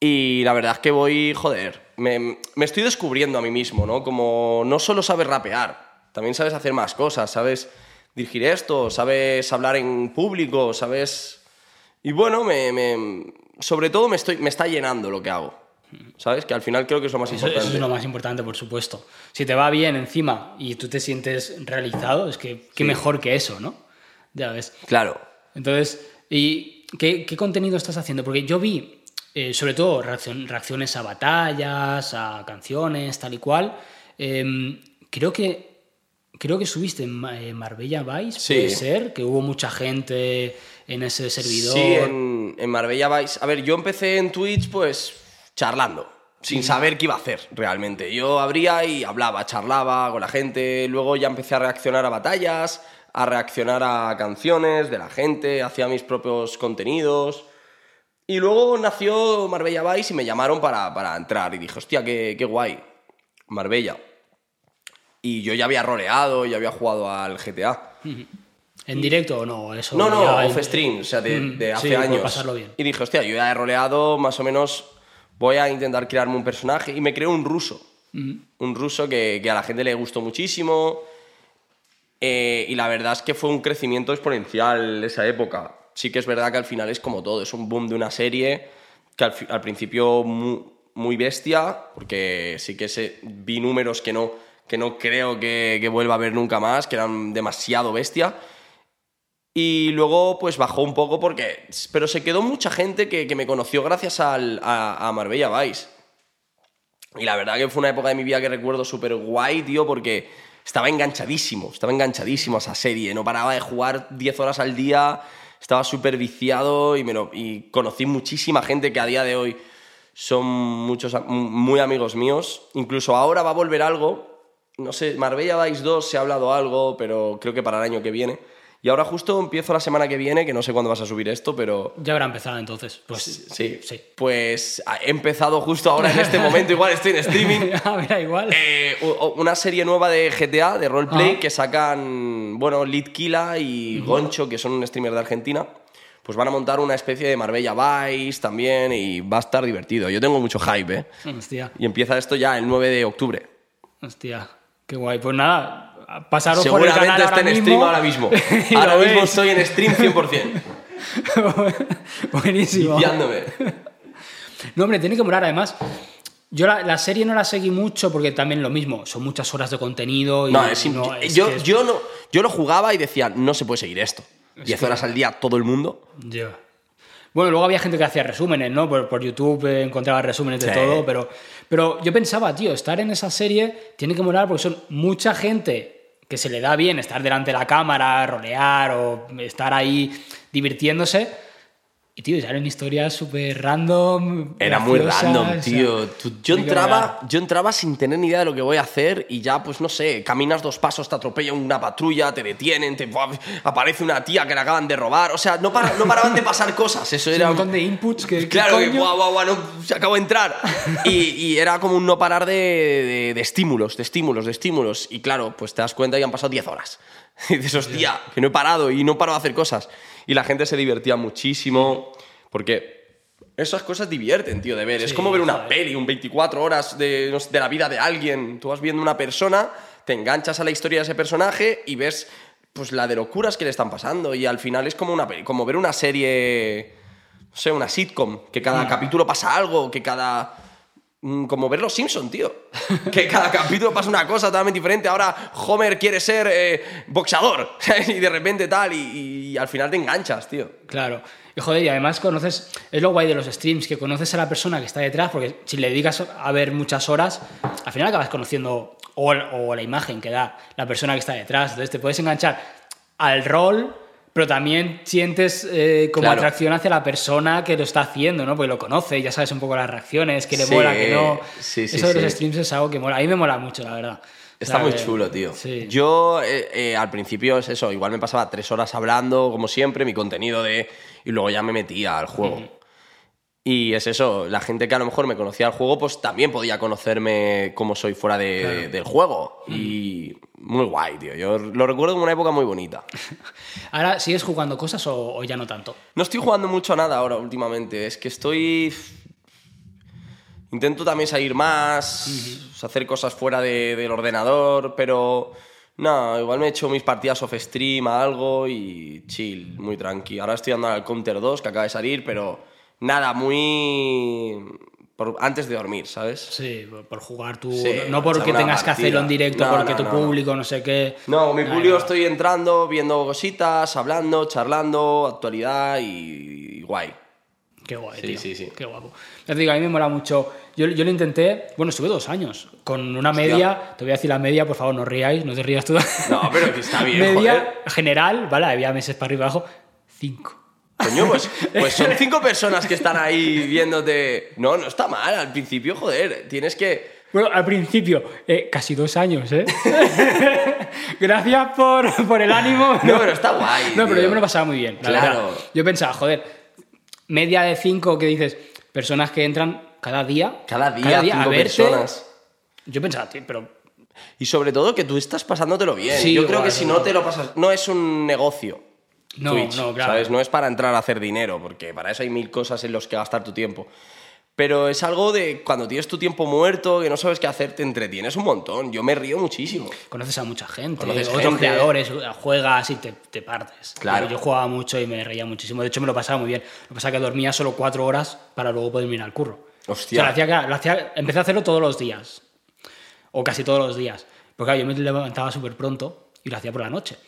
Y la verdad es que voy, joder, me, me estoy descubriendo a mí mismo, ¿no? Como no solo sabes rapear, también sabes hacer más cosas, sabes dirigir esto, sabes hablar en público, sabes... Y bueno, me, me- sobre todo me, estoy, me está llenando lo que hago, ¿sabes? Que al final creo que es lo más Eso, importante. eso es lo más importante, por supuesto. Si te va bien encima y tú te sientes realizado, es que qué mejor que eso, ¿no? Ya ves. Claro. Entonces, ¿y qué, qué contenido estás haciendo? Porque yo vi, eh, sobre todo, reaccion- reacciones a batallas, a canciones, tal y cual. Em, creo que creo que subiste en Ma- Marbella Vice, Sí. puede ser, que hubo mucha gente en ese servidor. Sí, en, en Marbella vais. A ver, yo empecé en Twitch, pues, charlando, sin saber qué iba a hacer realmente. Yo abría y hablaba, charlaba con la gente. Luego ya empecé a reaccionar a batallas, a reaccionar a canciones de la gente, hacía mis propios contenidos. Y luego nació Marbella Vice y me llamaron para, para entrar. Y dije, hostia, qué, qué guay, Marbella. Y yo ya había roleado, ya había jugado al GTA. ¿En directo o no? Eso No, no, ya en- off stream, o sea, de, de hace sí, años. pasarlo bien. Y dije, hostia, yo ya he roleado más o menos, voy a intentar crearme un personaje y me creo un ruso. Un ruso que, que a la gente le gustó muchísimo. eh, y la verdad es que fue un crecimiento exponencial esa época. Sí que es verdad que al final es como todo, es un boom de una serie que al, al principio mu- muy, bestia, porque sí que se, vi números que no, que no creo que, que vuelva a ver nunca más, que eran demasiado bestia. Y luego pues bajó un poco porque... Pero se quedó mucha gente que, que me conoció gracias al- a, a Marbella Vice. Y la verdad que fue una época de mi vida que recuerdo súper guay, tío, porque estaba enganchadísimo, estaba enganchadísimo a esa serie. No paraba de jugar 10 horas al día, estaba súper viciado y, me lo- y conocí muchísima gente que a día de hoy son muchos, muy amigos míos. Incluso ahora va a volver algo, no sé, Marbella Vice 2 se ha hablado algo, pero creo que para el año que viene. Y ahora justo empiezo la semana que viene, que no sé cuándo vas a subir esto, pero... Ya habrá empezado entonces. Pues Sí, sí. Pues he empezado justo ahora en este momento, igual estoy en streaming. *laughs* Ah, mira, igual. Eh, una serie nueva de GTA, de roleplay, que sacan, bueno, Litkila y Goncho, que son un streamer de Argentina. Pues van a montar una especie de Marbella Vice también y va a estar divertido. Yo tengo mucho hype, ¿eh? Hostia, Y empieza esto ya el 9 de octubre. hostia. Qué guay. Pues nada, pasaros por el Seguramente canal está ahora en mismo stream ahora mismo. *laughs* Ahora mismo estoy en stream 100%. *laughs* Buenísimo. Viciándome. No, hombre, tiene que morar. Además, yo la, la serie no la seguí mucho porque también lo mismo, son muchas horas de contenido. Y No, es, no, es yo, que es- yo, no, yo lo jugaba y decía, no se puede seguir esto. 10 horas al día todo el mundo. Ya. Bueno, luego había gente que hacía resúmenes, ¿no? Por, por YouTube eh, encontraba resúmenes de Sí. todo, pero, pero yo pensaba, tío, estar en esa serie tiene que molar porque son mucha gente que se le da bien estar delante de la cámara, rolear o estar ahí divirtiéndose. Y, tío, ya eran historias súper random. Era muy random, o sea, tío. Tú- yo, entraba, yo entraba sin tener ni idea de lo que voy a hacer y ya, pues no sé, caminas dos pasos, te atropella una patrulla, te detienen, te aparece una tía que la acaban de robar. O sea, no, para- no paraban de pasar cosas. Eso *laughs* Sí, era un montón de inputs que. ¿qué Claro, que guau, guau, guau, no, se acabo de entrar. Y, y era como un no parar de, de- de estímulos, de estímulos, de estímulos. Y claro, pues te das cuenta y han pasado 10 horas. *laughs* Y dices, hostia, que no he parado y no paro de hacer cosas. Y la gente se divertía muchísimo, porque esas cosas divierten, tío, de ver. es como ver una peli, un 24 horas de, no sé, de la vida de alguien. Tú vas viendo una persona, te enganchas a la historia de ese personaje y ves pues la de locuras que le están pasando. Y al final es como, una, como ver una serie no sé, una sitcom, que cada Mm. capítulo pasa algo, que cada... mm, Como ver los Simpson, tío. Que cada capítulo pasa una cosa totalmente diferente. Ahora Homer quiere ser eh, boxeador. *laughs* y de repente tal, y, al final te enganchas, tío. Claro. Y joder, y además conoces, es lo guay de los streams, que conoces a la persona que está detrás, porque si le dedicas a ver muchas horas, al final acabas conociendo o, o la imagen que da la persona que está detrás. Entonces te puedes enganchar al rol, pero también sientes eh, como Claro. atracción hacia la persona que lo está haciendo, ¿no? Porque lo conoce, ya sabes un poco las reacciones, que le Sí, mola, que no. sí, sí, Eso de los streams es algo que mola. A mí me mola mucho, la verdad. Está muy que- chulo, tío. Sí. Yo eh, eh, al principio es eso, igual me pasaba tres horas hablando, como siempre, mi contenido de... Y luego ya me metía al juego. Y es eso, la gente que a lo mejor me conocía al juego, pues también podía conocerme como soy fuera de- Claro. del juego. Y muy guay, tío. Yo lo recuerdo como una época muy bonita. *laughs* Ahora, ¿sigues jugando cosas o, o ya no tanto? No estoy jugando mucho a nada ahora últimamente. Es que estoy. Intento también salir más, hacer cosas fuera de- del ordenador, pero. No, igual me he hecho mis partidas off stream a algo y chill, muy tranqui. Ahora estoy dando al Counter 2 que acaba de salir, pero nada, muy. por- antes de dormir, ¿sabes? Sí, por, jugar tú. Sí, no porque tengas que hacerlo en directo, No, porque no, tu no, público, no sé qué. No, mi público estoy entrando, viendo cositas, hablando, charlando, actualidad y, y guay. Qué guay, Sí, tío. sí, sí. Qué guapo. Te digo, a mí me mola mucho. Yo, yo lo intenté, bueno, estuve dos años, con una Hostia. media, te voy a decir la media, por favor, no ríais, no te rías tú. No, pero que está bien, *laughs* media joder. general, ¿vale? Había meses para arriba y abajo, cinco. Coño, pues, pues son *laughs* cinco personas que están ahí viéndote. No, no está mal. Al principio, joder, tienes que. Bueno, al principio, eh, casi dos años, ¿eh? *laughs* Gracias por, por el ánimo. No, pero está guay. No, pero yo me lo pasaba muy bien. la Claro. verdad. Yo pensaba, joder, media de cinco que dices, personas que entran cada día. Cada día, a cinco verte. personas. Yo pensaba, tío, pero. Y sobre todo que tú estás pasándotelo bien. Sí, yo creo que si no te lo pasas. No es un negocio. No, Twitch, no, claro. ¿sabes? No es para entrar a hacer dinero, porque para eso hay mil cosas en las que gastar tu tiempo. Pero es algo de cuando tienes tu tiempo muerto, que no sabes qué hacer, te entretienes un montón. Yo me río muchísimo. Conoces a mucha gente, Conoces otros gente. creadores, juegas y te, te partes. Claro. Yo, yo jugaba mucho y me reía muchísimo. De hecho, me lo pasaba muy bien. Lo que pasa es que dormía solo cuatro horas para luego poder ir al curro. Hostia. O sea, lo hacía, lo hacía- empecé a hacerlo todos los días. O casi todos los días. Porque claro, yo me levantaba súper pronto y lo hacía por la noche.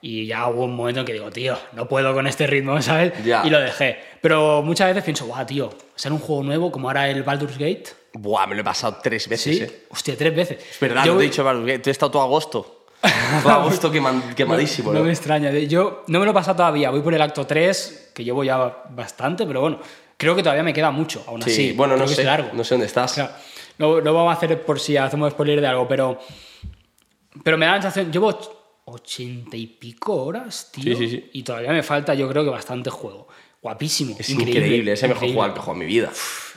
Y ya hubo un momento en que digo, tío, no puedo con este ritmo, *laughs* ¿sabes? Ya. Y lo dejé. Pero muchas veces pienso, guau, tío, ser un juego nuevo como ahora el Baldur's Gate. Buah, me lo he pasado tres veces, Sí, eh. hostia, tres veces. Es verdad, Yo no te he dicho, Baldur's Gate, te he estado todo agosto. *laughs* Todo agosto queman- quemadísimo, no, ¿no? me extraña. Yo no me lo he pasado todavía. Voy por el acto 3, que llevo ya bastante, pero bueno, creo que todavía me queda mucho, aún Sí, así. bueno, no sé, largo. no sé dónde estás. O sea, no, no vamos a hacer por si hacemos spoiler de algo, pero. Pero me da la sensación. Llevo och- ochenta y pico horas, tío. Sí, sí, sí. Y todavía me falta, yo creo que bastante juego. Guapísimo. Es increíble, es el mejor juego que he jugado en mi vida.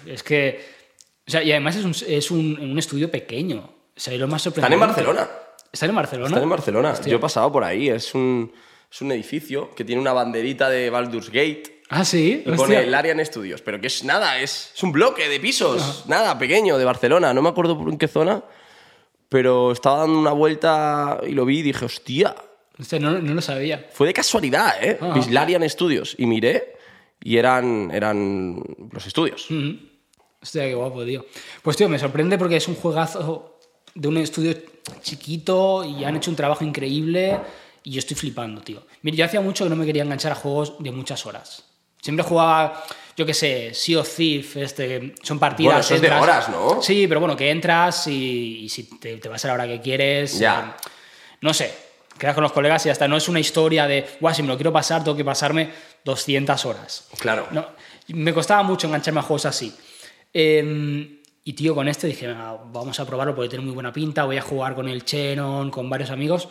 Es que. O sea, y además es un, es un, un estudio pequeño. O sea, y lo más Están sorprendente. en Barcelona. ¿Están en Barcelona? Están en Barcelona. Hostia. Yo he pasado por ahí. Es un, es un edificio que tiene una banderita de Baldur's Gate Ah, sí. y pone el Arian Studios. Pero que es nada, es, es un bloque de pisos. Nada, pequeño, de Barcelona. No me acuerdo por en qué zona. Pero estaba dando una vuelta y lo vi y dije, hostia, Hostia, no, no lo sabía. fue de casualidad, ¿eh? Ah. Bislarian Studios. Y miré y eran, eran los estudios. Ujú. Hostia, qué guapo, tío. Pues, tío, me sorprende porque es un juegazo de un estudio chiquito y han hecho un trabajo increíble y yo estoy flipando, tío. Mira, yo hacía mucho que no me quería enganchar a juegos de muchas horas. Siempre jugaba, yo qué sé, Sea of Thief, este, son partidas. Bueno, eso es de horas, ¿no? Sí, pero bueno, que entras y, y si te, te vas a la hora que quieres. Ya. eh, no sé, quedas con los colegas y hasta no es una historia de, guau, si me lo quiero pasar, tengo que pasarme 200 horas. Claro. No, me costaba mucho engancharme a juegos así. Eh, y tío, con este dije, "Venga, vamos a probarlo porque tiene muy buena pinta, voy a jugar con el Chenon, con varios amigos.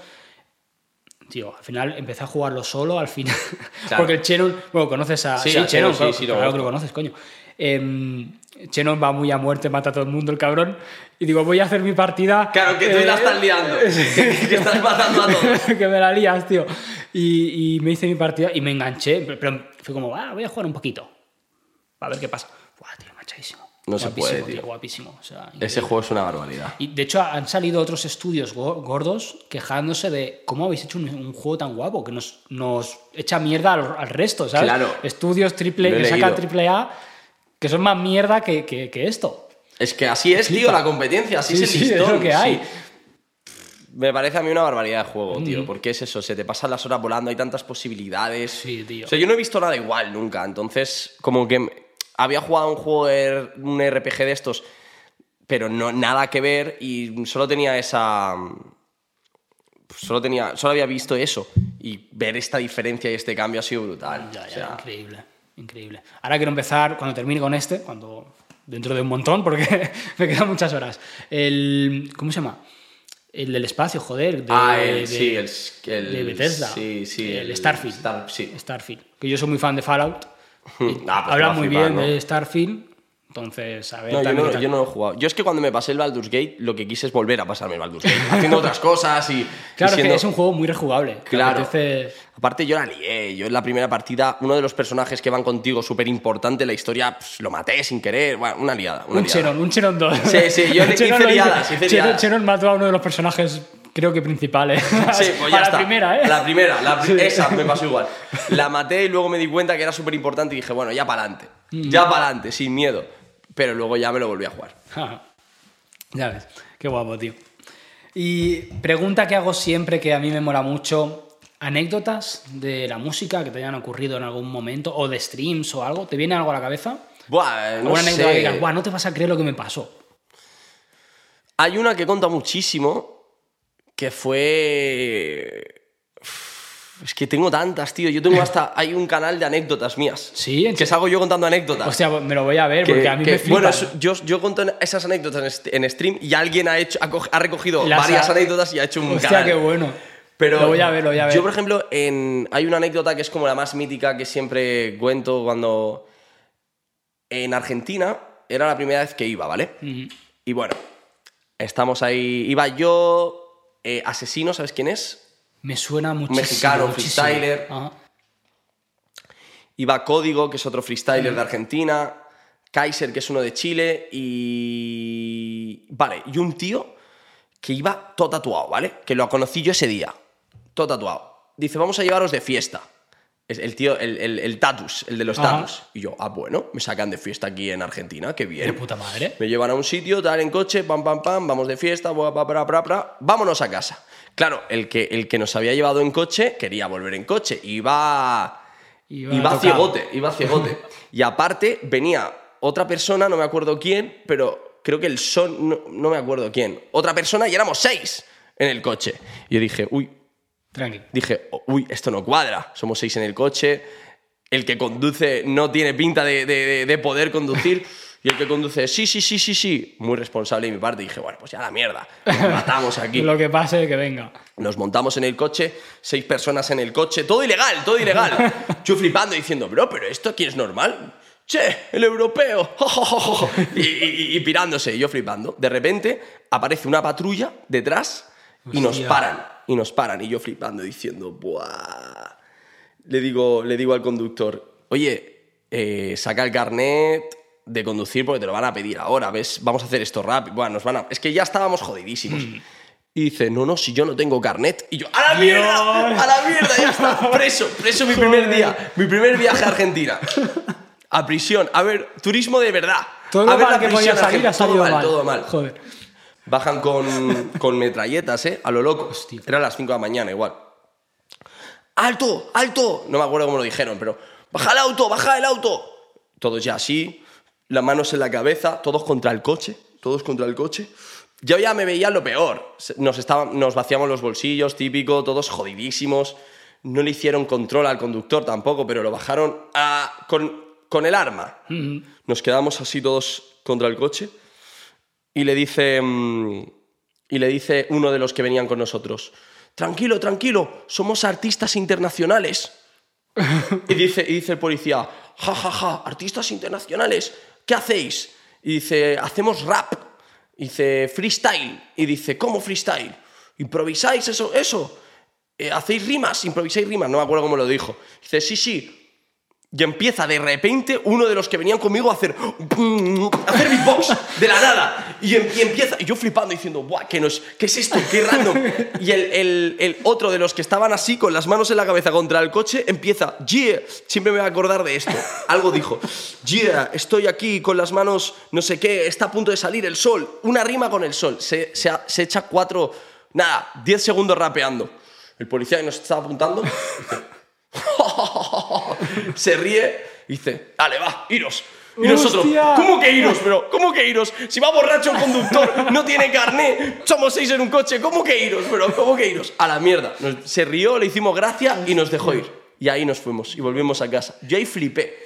Tío, al final empecé a jugarlo solo, al final. *laughs* Claro. Porque el Chenon, bueno, conoces a. Sí, a Chenon, Chenon, sí, claro, sí, lo claro que lo conoces, coño. Em, Chenon va muy a muerte, mata a todo el mundo, el cabrón. Y digo, voy a hacer mi partida. Claro, que tú eh, la estás liando. *laughs* que, *laughs* que estás matando a todos. que me la lías, tío. Y, y me hice mi partida y me enganché, pero- pero fue como, ah, voy a jugar un poquito. A ver qué pasa. Buah, tío, machadísimo. No se puede, tío. Guapísimo. O sea, Ese juego es una barbaridad. Y de hecho han salido otros estudios go- gordos quejándose de cómo habéis hecho un, un juego tan guapo que nos, nos echa mierda al, al resto, ¿sabes? Claro. Estudios triple que sacan triple A que son más mierda que, que- que esto. Es que así es, tío, la competencia, así Sí, es el sí, es listón. lo que hay. sí. Me parece a mí una barbaridad de juego, tío, porque es eso, se te pasan las horas volando, hay tantas posibilidades. Sí, tío. O sea, yo no he visto nada igual nunca, entonces, como que había jugado un juego, de- un RPG de estos, pero no nada que ver y solo tenía esa. Solo, tenía, solo había visto eso y ver esta diferencia y este cambio ha sido brutal. Ya, ya, O sea, increíble, increíble. Ahora quiero empezar, cuando termine con este, cuando dentro de un montón, porque *laughs* me quedan muchas horas. El, ¿Cómo se llama? El del espacio, joder. De, Ah, el- de- sí, el- el- de Bethesda. sí, sí, El, el Starfield. Star- sí. Starfield. Que yo soy muy fan de Fallout. Ah, pues Habla muy bien ¿no? de Starfield. Entonces, a ver. No, yo no, yo no lo he jugado. Yo es que cuando me pasé el Baldur's Gate, lo que quise es volver a pasarme el Baldur's Gate, haciendo otras cosas y. Claro, siendo- que es un juego muy rejugable. Claro. apetece- Aparte, yo la lié. Yo en la primera partida, uno de los personajes que van contigo súper importante en la historia, pues, lo maté sin querer. Bueno, una liada. Una Un liada. Chenon, un Chenon 2. Sí, sí, yo *laughs* le hice liadas, liadas. Chenon mató a uno de los personajes, creo que principales. Sí, pues *laughs* ya a está. la primera, ¿eh? La primera, la pri- Sí. esa me pasó igual. La maté y luego me di cuenta que era súper importante y dije, bueno, ya para adelante. Mm. Ya para adelante, sin miedo. Pero luego ya me lo volví a jugar. ya ves, qué guapo, tío. Y pregunta que hago siempre que a mí me mola mucho. ¿Anécdotas de la música que te hayan ocurrido en algún momento? ¿O de streams o algo? ¿Te viene algo a la cabeza? Buah, eh, no ¿Alguna anécdota sé. que digas, "Buah, no te vas a creer lo que me pasó? Hay una que conta muchísimo, que fue... Es que tengo tantas, tío. Yo tengo *laughs* hasta... Hay un canal de anécdotas mías. Sí, en Que salgo yo contando anécdotas. Hostia, pues me lo voy a ver Que- porque a mí que- me flipa. Bueno, yo, yo conto esas anécdotas en, stream y alguien ha, hecho, ha, co- ha recogido Las varias anécdotas y ha hecho un Hostia, canal. qué bueno. Pero lo voy a ver, lo voy a ver. Yo, por ejemplo, en, hay una anécdota que es como la más mítica que siempre cuento cuando... En Argentina era la primera vez que iba, ¿vale? Y bueno, estamos ahí... Iba yo, eh, Asesino, ¿sabes quién es? Me suena muchísimo. Mexicano, muchísimo. freestyler. Ajá. Iba Código, que es otro freestyler de Argentina. Kaiser, que es uno de Chile. Y. Vale, y un tío que iba todo tatuado, ¿vale? Que lo conocí yo ese día. Todo tatuado. Dice, vamos a llevaros de fiesta. Es el tío, el, el, el tatus, el de los Ajá. tatus. Y yo, ah, bueno, me sacan de fiesta aquí en Argentina, qué bien. De puta madre. Me llevan a un sitio, tal, en coche, pam, pam, pam, vamos de fiesta, bua, pa, pra, pra, pra, vámonos a casa. Claro, el que, el que nos había llevado en coche quería volver en coche. Iba, Iba iba, tocado. ciegote, iba ciegote. *laughs* y aparte venía otra persona, no me acuerdo quién, pero creo que el son, no, no me acuerdo quién. Otra persona y éramos seis en el coche. Y yo dije, uy, Tranqui. dije, "Oh, uy, esto no cuadra. Somos seis en el coche. El que conduce no tiene pinta de, de- de- de poder conducir. *laughs* Y el que conduce, sí, sí, sí, sí, sí. Muy responsable de mi parte. Y dije, bueno, pues ya la mierda. Nos *laughs* matamos aquí. Lo que pase, que venga. Nos montamos en el coche, seis personas en el coche, todo ilegal, todo ilegal. *laughs* Yo flipando diciendo, bro, pero esto aquí es normal. Che, el europeo. y, y- y pirándose, yo flipando. De repente aparece una patrulla detrás y nos paran. Y nos paran. Y yo flipando diciendo, buah. Le digo, le digo al conductor, oye, eh, saca el carnet de conducir porque te lo van a pedir ahora, ¿ves? Vamos a hacer esto rápido. Bueno, nos van a... Es que ya estábamos jodidísimos. Y dice, no, no, si yo no tengo carnet. Y yo, ¡a la mierda! ¡A la mierda! Ya está, preso, preso mi primer día. Mi primer viaje a Argentina. A prisión. A ver, turismo de verdad. Todo a ver la que prisión podía salir ha salido todo mal, mal. Todo mal. Joder. Bajan con, *laughs* con metralletas, ¿eh? A lo loco. Hostia. Era a las 5 de la mañana igual. ¡Alto! ¡Alto! No me acuerdo cómo lo dijeron, pero ¡baja el auto! ¡Baja el auto! Todos ya así, las manos en la cabeza, todos contra el coche, todos contra el coche. Yo ya me veía lo peor. Nos, estaban, nos vaciamos los bolsillos, típico, todos jodidísimos. no le hicieron control al conductor tampoco, pero lo bajaron a- con, con el arma. Nos quedamos así todos contra el coche y le dice mm, y le dice uno de los que venían con nosotros, tranquilo, tranquilo, somos artistas internacionales. y dice y dice el policía, ja ja ja, artistas internacionales, ¿qué hacéis? Y dice, hacemos rap. Y dice, freestyle. Y dice, ¿cómo freestyle? ¿Improvisáis eso? eso? Eh, ¿Hacéis rimas? ¿Improvisáis rimas? No me acuerdo cómo lo dijo. Dice, sí, sí. Y empieza de repente uno de los que venían conmigo a hacer, a hacer beatbox de la nada. Y, em- empieza, y yo flipando diciendo, Buah, ¿qué, no es, ¿qué es esto? ¿Qué random? Y el, otro de los que estaban así, con las manos en la cabeza contra el coche, empieza, yeah, siempre me voy a acordar de esto. Algo dijo, yeah, estoy aquí con las manos, no sé qué, está a punto de salir el sol. Una rima con el sol. Se, se, echa cuatro, nada, diez segundos rapeando. El policía nos estaba apuntando *laughs* se ríe y dice, dale, va, iros. Y nosotros, ¡Hostia! ¿cómo que iros? Pero, ¿cómo que iros? Si va borracho el conductor, *laughs* no tiene carné, somos seis en un coche, ¿cómo que iros? Pero, ¿cómo que iros? A la mierda. Nos- se rió, le hicimos gracia y nos dejó ir. Y ahí nos fuimos y volvimos a casa. Yo ahí flipé.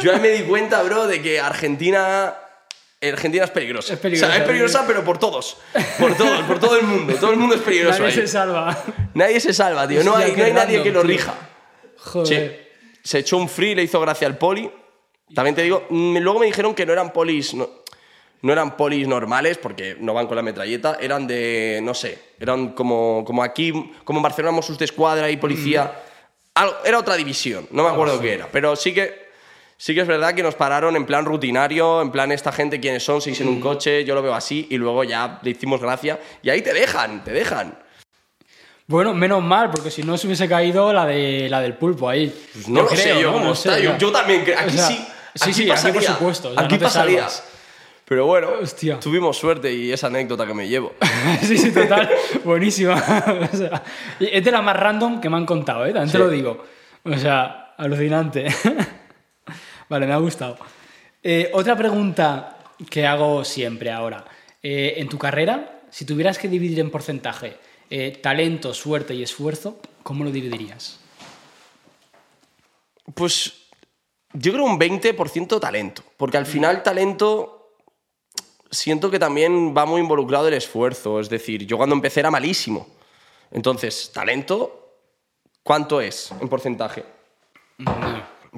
Yo ahí me di cuenta, bro, de que Argentina. Argentina es peligrosa. Es peligrosa, O sea, es peligrosa, pero por todos. Por todos, por todo el mundo. Todo el mundo es peligroso Nadie ahí. se salva. Nadie se salva, tío. No hay, no hay nadie que lo rija. Joder. Sí. Se echó un free, le hizo gracia al poli. También te digo, mm, luego me dijeron que no eran polis, no, no eran polis normales, porque no van con la metralleta, eran de, no sé, eran como, como aquí, como en Barcelona Mossos de Escuadra y policía. Algo- era otra división, no me acuerdo qué era, pero sí que, sí que es verdad que nos pararon en plan rutinario, en plan esta gente quiénes son, seis en un coche, yo lo veo así, y luego ya le hicimos gracia, y ahí te dejan, te dejan. Bueno, menos mal, porque si no se hubiese caído la, de, la del pulpo ahí. Pues no lo sé yo cómo está. Yo, yo también creo. Aquí O sea, sí. sí, aquí sí, aquí pasaría. por supuesto, o sea, aquí no pasaría. salvas. Pero bueno, Hostia. tuvimos suerte y esa anécdota que me llevo. *laughs* sí, sí, total. Buenísima. *laughs* O sea, y es de la más random que me han contado, ¿eh? También te Sí. lo digo. O sea, alucinante. *laughs* vale, me ha gustado. Eh, otra pregunta que hago siempre ahora. Eh, en tu carrera, si tuvieras que dividir en porcentaje eh, talento, suerte y esfuerzo, ¿cómo lo dividirías? Pues yo creo un 20% talento. Porque al final talento siento que también va muy involucrado el esfuerzo. Es decir, yo cuando empecé era malísimo. Entonces, talento, ¿cuánto es en porcentaje?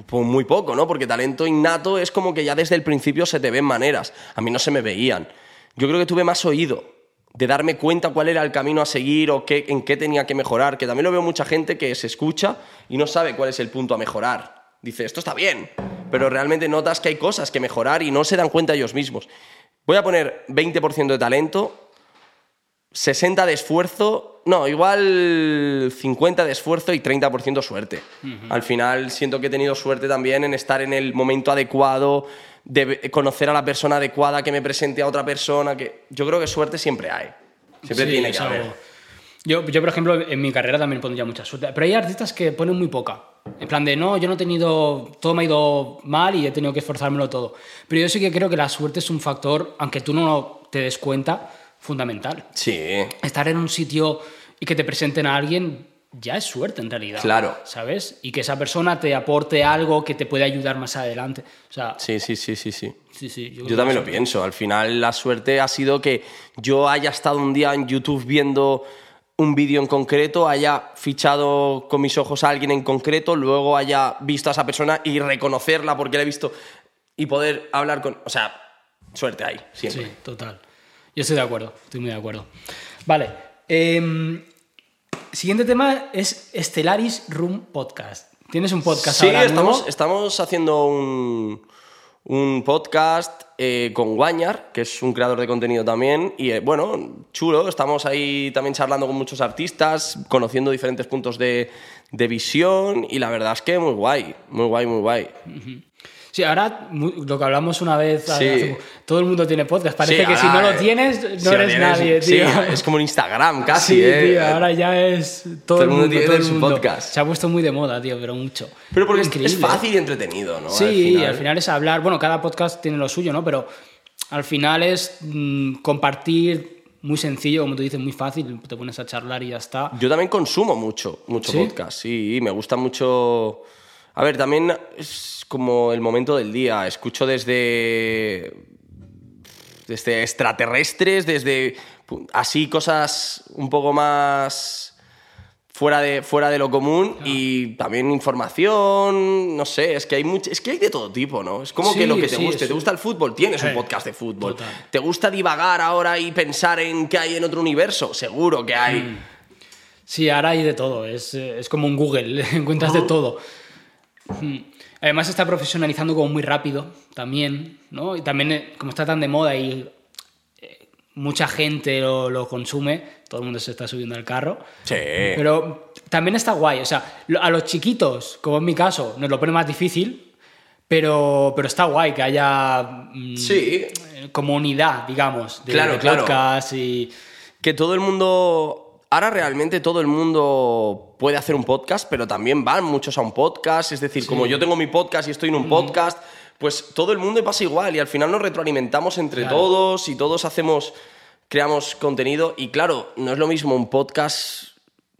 Pues muy poco, ¿no? Porque talento innato es como que ya desde el principio se te ven maneras. A mí no se me veían. Yo creo que tuve más oído de darme cuenta cuál era el camino a seguir o qué, en qué tenía que mejorar. Que también lo veo mucha gente que se escucha y no sabe cuál es el punto a mejorar. Dice, esto está bien, pero realmente notas que hay cosas que mejorar y no se dan cuenta ellos mismos. Voy a poner 20% de talento, 60 de esfuerzo, no, igual 50 de esfuerzo y 30% suerte. Al final siento que he tenido suerte también en estar en el momento adecuado, de conocer a la persona adecuada que me presente a otra persona, que yo creo que suerte siempre hay. Siempre Sí, tiene que haber. Yo, yo, por ejemplo, en mi carrera también pondría mucha suerte. Pero hay artistas que ponen muy poca. En plan de, no, yo no he tenido, todo me ha ido mal y he tenido que esforzármelo todo. Pero yo sí que creo que la suerte es un factor, aunque tú no te des cuenta, fundamental. Sí, Estar en un sitio y que te presenten a alguien ya es suerte en realidad. Claro. ¿Sabes? Y que esa persona te aporte algo que te puede ayudar más adelante. O sea, sí, sí, sí, sí, sí. sí, sí. Yo que también lo pienso. Al final la suerte ha sido que yo haya estado un día en YouTube viendo un vídeo en concreto, haya fichado con mis ojos a alguien en concreto, luego haya visto a esa persona y reconocerla porque la he visto y poder hablar con... O sea, suerte hay, siempre. Sí, total. Yo estoy de acuerdo, estoy muy de acuerdo. Vale. em, siguiente tema es Stellaris Room Podcast. ¿Tienes un podcast Sí, ahora estamos, nuevo? estamos haciendo un, un podcast eh, con Guañar, que es un creador de contenido también. Y eh, bueno, chulo, estamos ahí también charlando con muchos artistas, conociendo diferentes puntos de, de visión. Y la verdad es que muy guay, muy guay, muy guay. Sí, ahora lo que hablamos una vez, Sí. todo el mundo tiene podcast. Parece Sí, que si no lo tienes, no si eres tienes- nadie, sí, tío. es como un Instagram casi, Sí, ¿eh? tío, ahora ya es todo, el mundo, tiene todo el su mundo. podcast. Se ha puesto muy de moda, tío, pero mucho. Pero porque es- fácil y entretenido, ¿no? Sí, al final. es hablar. Bueno, cada podcast tiene lo suyo, ¿no? Pero al final es mm, compartir muy sencillo, como tú dices, muy fácil, te pones a charlar y ya está. Yo también consumo mucho, mucho ¿Sí? podcast, sí, me gusta mucho... A ver, también es como el momento del día, escucho desde... Desde extraterrestres, desde así cosas un poco más fuera de, fuera de lo común y también información, no sé, es que hay much- es que hay de todo tipo, ¿no? Es como Sí, que lo que te sí, guste, sí. ¿te gusta el fútbol? Tienes un Eh, podcast de fútbol. total. ¿Te gusta divagar ahora y pensar en qué hay en otro universo? Seguro que hay. Mm. Sí, ahora hay de todo, es, eh, es como un Google, *laughs* encuentras de todo. Mm. Además está profesionalizando como muy rápido también, ¿no? Y también eh, como está tan de moda y eh, mucha gente lo, lo consume, todo el mundo se está subiendo al carro. Sí. Pero también está guay, o sea, a los chiquitos, como en mi caso, nos lo pone más difícil, pero, pero está guay que haya mm, Sí. comunidad, digamos, de, Claro, de claro. podcast y... que todo el mundo. Ahora realmente todo el mundo puede hacer un podcast, pero también van muchos a un podcast. Es decir, como yo tengo mi podcast y estoy en un podcast, pues todo el mundo pasa igual y al final nos retroalimentamos entre Claro. todos y todos hacemos, creamos contenido. Y claro, no es lo mismo un podcast.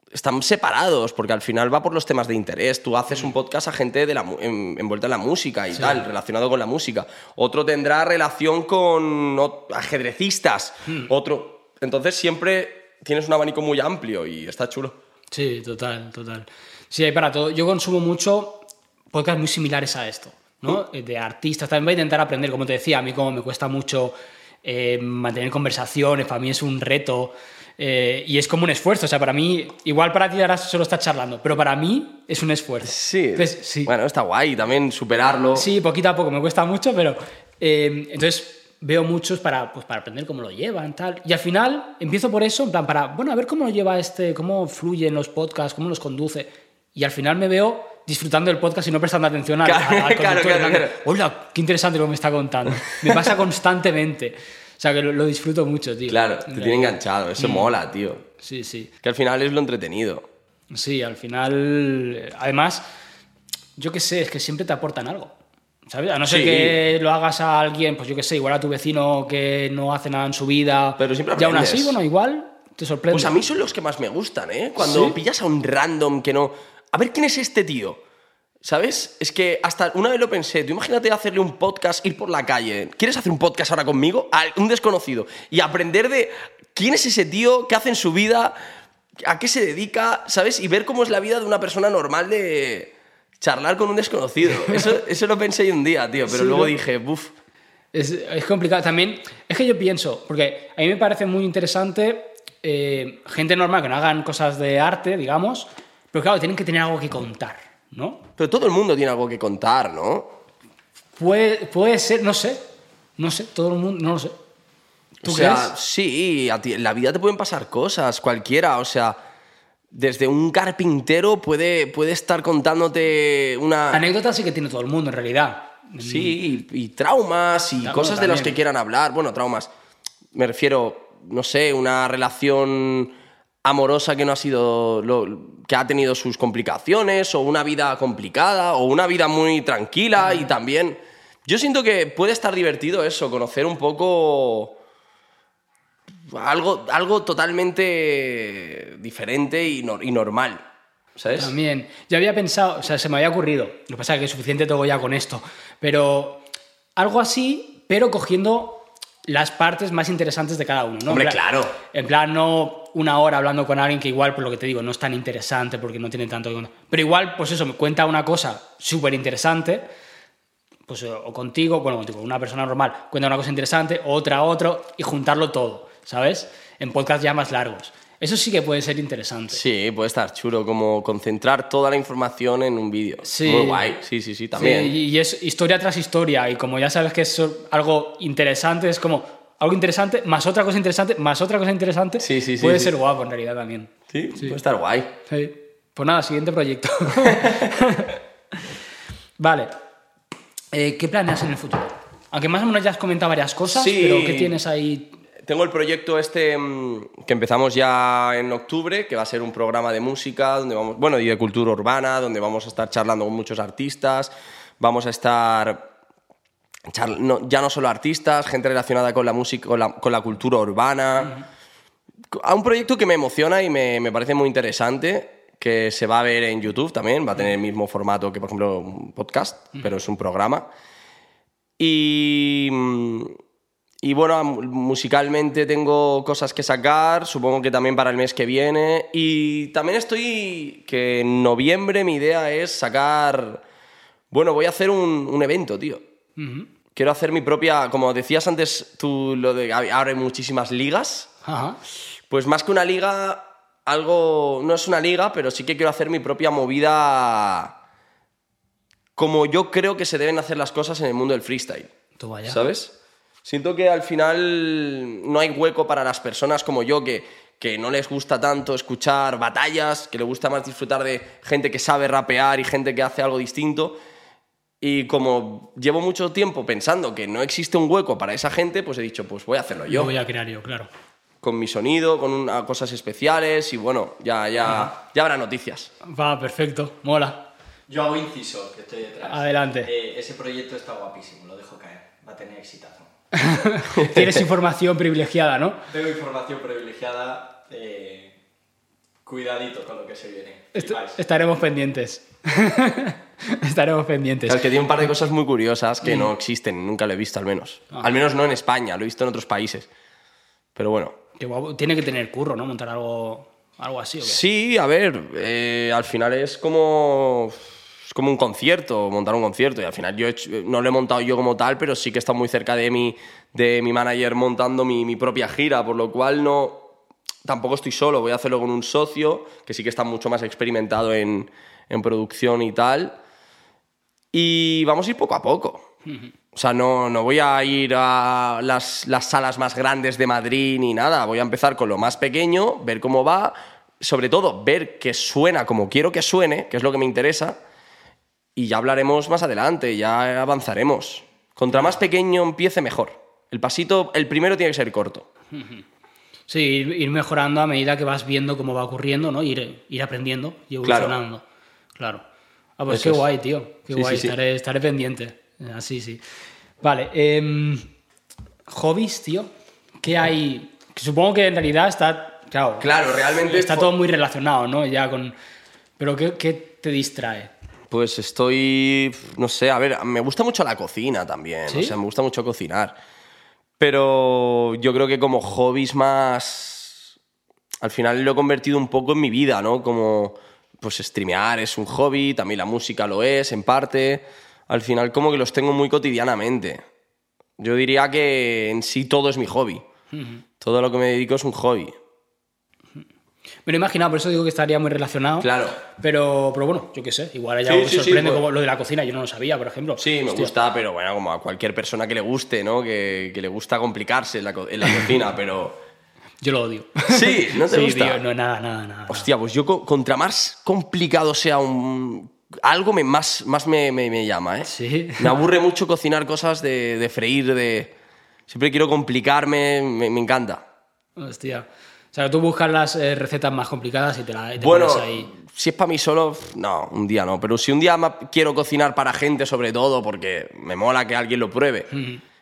Están separados porque al final va por los temas de interés. Tú haces un podcast a gente de la, en- envuelta en la música y tal, relacionado con la música. Otro tendrá relación con ajedrecistas. Otro. Entonces siempre tienes un abanico muy amplio y está chulo. Sí, total, total. Sí, hay para todo. Yo consumo mucho podcasts muy similares a esto, ¿no? Eh, De artistas. También voy a intentar aprender, como te decía, a mí como me cuesta mucho eh, mantener conversaciones, para mí es un reto eh, y es como un esfuerzo. O sea, para mí, igual para ti ahora solo estás charlando, pero para mí es un esfuerzo. Sí. Entonces, sí. Bueno, está guay también superarlo. Sí, poquito a poco, me cuesta mucho, pero eh, entonces veo muchos para, pues, para aprender cómo lo llevan, tal. Y al final empiezo por eso, en plan, para, bueno, a ver cómo lo lleva este, cómo fluyen los podcasts, cómo los conduce. Y al final me veo disfrutando del podcast y no prestando atención al, Claro, al- *laughs* al claro, claro. Hola, qué interesante lo que me está contando. Me pasa *laughs* constantemente. O sea, que lo, lo disfruto mucho, tío. Claro, te En tiene enganchado. Eso mola, tío. Sí, sí. Que al final es lo entretenido. Sí, al final. eh, Además, yo qué sé, es que siempre te aportan algo. ¿Sabes? A no ser Sí. que lo hagas a alguien, pues yo qué sé, igual a tu vecino que no hace nada en su vida. Pero siempre Y aún aprendes. así, bueno, igual te sorprende. Pues a mí son los que más me gustan, ¿eh? Cuando ¿Sí? pillas a un random que no. A ver quién es este tío. ¿Sabes? Es que hasta una vez lo pensé. Tú imagínate hacerle un podcast, ir por la calle. ¿Quieres hacer un podcast ahora conmigo? A un desconocido. Y aprender de quién es ese tío, qué hace en su vida, a qué se dedica, ¿sabes? Y ver cómo es la vida de una persona normal de charlar con un desconocido. *laughs* Eso, eso lo pensé un día, tío. Pero Sí, luego ¿no? dije, buf. Es, es complicado. También, es que yo pienso, porque a mí me parece muy interesante eh, gente normal que no hagan cosas de arte, digamos, pero claro, tienen que tener algo que contar, ¿no? Pero todo el mundo tiene algo que contar, ¿no? Puede, puede ser, no sé, no sé, todo el mundo, no lo sé. ¿Tú o sea, crees? sí, a ti- en la vida te pueden pasar cosas, cualquiera, o sea, desde un carpintero puede, puede estar contándote una... Anécdotas sí que tiene todo el mundo, en realidad. Sí, y, y traumas y Claro, cosas de las que quieran hablar. Bueno, traumas. Me refiero, no sé, una relación amorosa que no ha sido lo, que ha tenido sus complicaciones o una vida complicada o una vida muy tranquila y también yo siento que puede estar divertido eso conocer un poco algo algo totalmente diferente y, no- y normal sabes También. Yo había pensado, o sea, se me había ocurrido, lo que pasa es que es suficiente todo ya con esto, pero algo así, pero cogiendo las partes más interesantes de cada uno, ¿no? Hombre, En plan- claro. En plan, no una hora hablando con alguien que igual, por lo que te digo, no es tan interesante porque no tiene tanto. Pero igual, pues eso, me cuenta una cosa súper interesante, pues o contigo, bueno, contigo, una persona normal, cuenta una cosa interesante, otra, otro, y juntarlo todo, ¿sabes? En podcasts ya más largos. Eso sí que puede ser interesante. Sí, puede estar chulo, como concentrar toda la información en un vídeo. Sí. Muy guay, sí, sí, sí, también. Sí, y es historia tras historia, y como ya sabes que es algo interesante, es como algo interesante, más otra cosa interesante, más otra cosa interesante, Sí, sí, sí, puede sí. ser guapo en realidad también. Sí, puede estar guay. Sí. Pues nada, siguiente proyecto. *laughs* vale. Eh, ¿Qué planeas en el futuro? Aunque más o menos ya has comentado varias cosas, Sí. pero ¿qué tienes ahí? Tengo el proyecto este mm, que empezamos ya en octubre, que va a ser un programa de música, donde vamos, bueno, y de cultura urbana, donde vamos a estar charlando con muchos artistas, vamos a estar no- ya no solo artistas, gente relacionada con la música, con la, con la cultura urbana. a un proyecto que me emociona y me, me parece muy interesante, que se va a ver en YouTube también, va a tener el mismo formato que, por ejemplo, un podcast, pero es un programa. Y, mm, y bueno, musicalmente tengo cosas que sacar, supongo que también para el mes que viene. Y también estoy, que en noviembre mi idea es sacar, bueno, voy a hacer un, un evento, tío. Quiero hacer mi propia, como decías antes tú, lo de ahora hay muchísimas ligas. Ajá. Pues más que una liga, algo, no es una liga, pero sí que quiero hacer mi propia movida como yo creo que se deben hacer las cosas en el mundo del freestyle. Tú vaya. ¿Sabes? Siento que al final no hay hueco para las personas como yo que, que no les gusta tanto escuchar batallas, que les gusta más disfrutar de gente que sabe rapear y gente que hace algo distinto. Y como llevo mucho tiempo pensando que no existe un hueco para esa gente, pues he dicho, pues voy a hacerlo Lo yo. voy a crear yo, claro. Con mi sonido, con una- cosas especiales y bueno, ya, ya, ya habrá noticias. Va, perfecto. Mola. Yo hago inciso, que estoy detrás. Adelante. Eh, ese proyecto está guapísimo, lo dejo caer. Va a tener exitazo. *laughs* Tienes información privilegiada, ¿no? Tengo información privilegiada. eh, cuidadito con lo que se viene. Est- Flipáis. estaremos pendientes. *laughs* estaremos pendientes. Es que tiene un par de cosas muy curiosas que no existen, nunca lo he visto al menos. Al menos no en España, lo he visto en otros países. Pero bueno. Qué guapo. Tiene que tener curro, ¿no? Montar algo, algo así. ¿o qué? Sí, a ver, eh, al final es como, es como un concierto, montar un concierto. Y al final yo he hecho- no lo he montado yo como tal, pero sí que estado muy cerca de mi, de mi manager montando mi, mi propia gira, por lo cual no, tampoco estoy solo, voy a hacerlo con un socio que sí que está mucho más experimentado en, en producción y tal. Y vamos a ir poco a poco. O sea, no, no voy a ir a las, las salas más grandes de Madrid ni nada. Voy a empezar con lo más pequeño, ver cómo va. Sobre todo, ver que suena como quiero que suene, que es lo que me interesa. Y ya hablaremos más adelante, ya avanzaremos. Contra más pequeño empiece, mejor. El pasito, el primero tiene que ser corto. *laughs* Sí, ir, mejorando a medida que vas viendo cómo va ocurriendo, ¿no? Ir, ir aprendiendo y Claro. evolucionando. Claro. Ah, pues Eso qué es. guay, tío. Qué Sí, guay. sí, sí. Estaré, estaré pendiente. Así, sí. Vale. em, hobbies, tío. ¿Qué hay? Que supongo que en realidad está. Claro. Claro, realmente Está todo muy relacionado, ¿no? Ya con. Pero ¿qué, qué te distrae? Pues estoy, no sé, a ver, me gusta mucho la cocina también, ¿Sí? o sea, me gusta mucho cocinar. Pero yo creo que como hobbies más, al final lo he convertido un poco en mi vida, ¿no? Como, pues streamear es un hobby, también la música lo es, en parte. Al final como que los tengo muy cotidianamente. Yo diría que en sí todo es mi hobby. Todo lo que me dedico es un hobby. Me lo he imaginado, por eso digo que estaría muy relacionado. Claro. Pero, pero bueno, yo qué sé. Igual os sí, sí, sorprende pues- como lo de la cocina. Yo no lo sabía, por ejemplo. Sí, me Hostia. gusta, pero bueno, como a cualquier persona que le guste, ¿no? Que, que le gusta complicarse en la, en la cocina, pero... Yo lo odio. Sí, ¿no te sí, gusta? tío, no, nada, nada, nada. Hostia, pues yo co- contra más complicado sea un... Algo me, más, más me, me- me llama, ¿eh? Sí. Me aburre mucho cocinar cosas de, de freír, de... Siempre quiero complicarme, me, me encanta. Hostia. O sea, tú buscas las eh, recetas más complicadas y te, la, y te Bueno, pones ahí. si es para mí solo, no, un día no. Pero si un día ma- quiero cocinar para gente, sobre todo, porque me mola que alguien lo pruebe.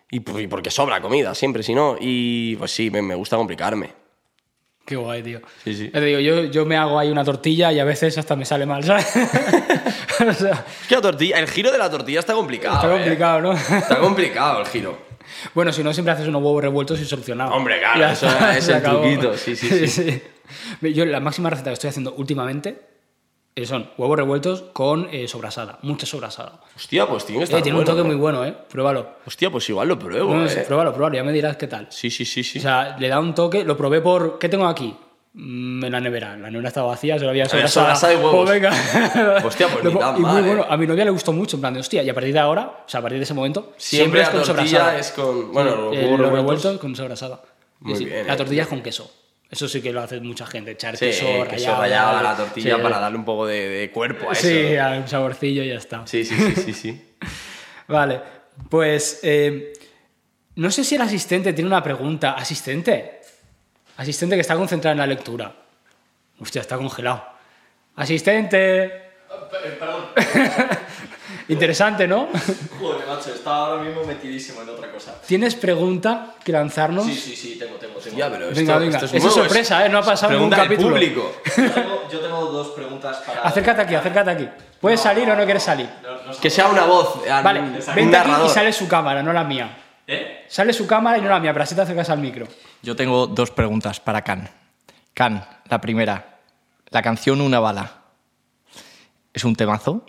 y, p- y porque sobra comida, siempre, si no. Y pues sí, me, me gusta complicarme. Qué guay, tío. Sí, sí. Te digo, yo, yo me hago ahí una tortilla y a veces hasta me sale mal, ¿sabes? *laughs* *laughs* o sea, Es que la tortilla, el giro de la tortilla está complicado. está ¿eh? complicado, ¿no? Está complicado el giro. Bueno, si no, siempre haces unos huevos revueltos y solucionado. Hombre, claro, *laughs* Ya eso es el acabó. truquito, sí, sí, *laughs* sí. Yo la máxima receta que estoy haciendo últimamente eh, son huevos revueltos con eh, sobrasada, mucha sobrasada. Hostia, pues tiene que Eh, tiene un toque muy bueno, ¿eh? Pruébalo. Hostia, pues igual lo pruebo, No, no ¿eh? pruébalo, pruébalo, ya me dirás qué tal. Sí, sí, sí, sí. O sea, le da un toque, lo probé por... ¿Qué tengo aquí? Mm, En la nevera. La nevera estaba vacía, solo había Había huevos. Pues venga. *laughs* Hostia, pues Lo ni tan y muy bueno. ¿eh? A mi novia le gustó mucho, en plan de, hostia, y a partir de ahora, o sea, a partir de ese momento, Siempre, siempre, es la con tortilla sobrasada. es con... Bueno, los revueltos. revueltos con sobrasada. Sí, Muy sí. bien, La eh. tortilla es con queso. Eso sí que lo hace mucha gente, echar Sí, queso, queso rallado, rallado a la tortilla sí, para darle un poco de, de cuerpo a eso. Sí, a un saborcillo y ya está. Sí, sí, sí, sí, sí. *laughs* Vale, pues eh, no sé si el asistente tiene una pregunta. Asistente. Asistente que está concentrado en la lectura. Hostia, está congelado. Asistente. Perdón. *laughs* Interesante, ¿no? Joder, macho, estaba ahora mismo metidísimo en otra cosa. ¿Tienes pregunta que lanzarnos? Sí, sí, sí, tengo, tengo, tengo. Ya, pero esto, Venga, venga. esto es es sorpresa, ¿eh? No ha pasado ningún capítulo. público. Yo tengo, yo tengo dos preguntas para... Acércate aquí, acércate aquí. ¿Puedes salir o no quieres salir? No, no. Que sea una voz, eh, Vale, un, un vente aquí y sale su cámara, no la mía. ¿Eh? Sale su cámara y no la mía, pero así te acercas al micro. Yo tengo dos preguntas para Can. Can, la primera. La canción Una bala. Es un temazo.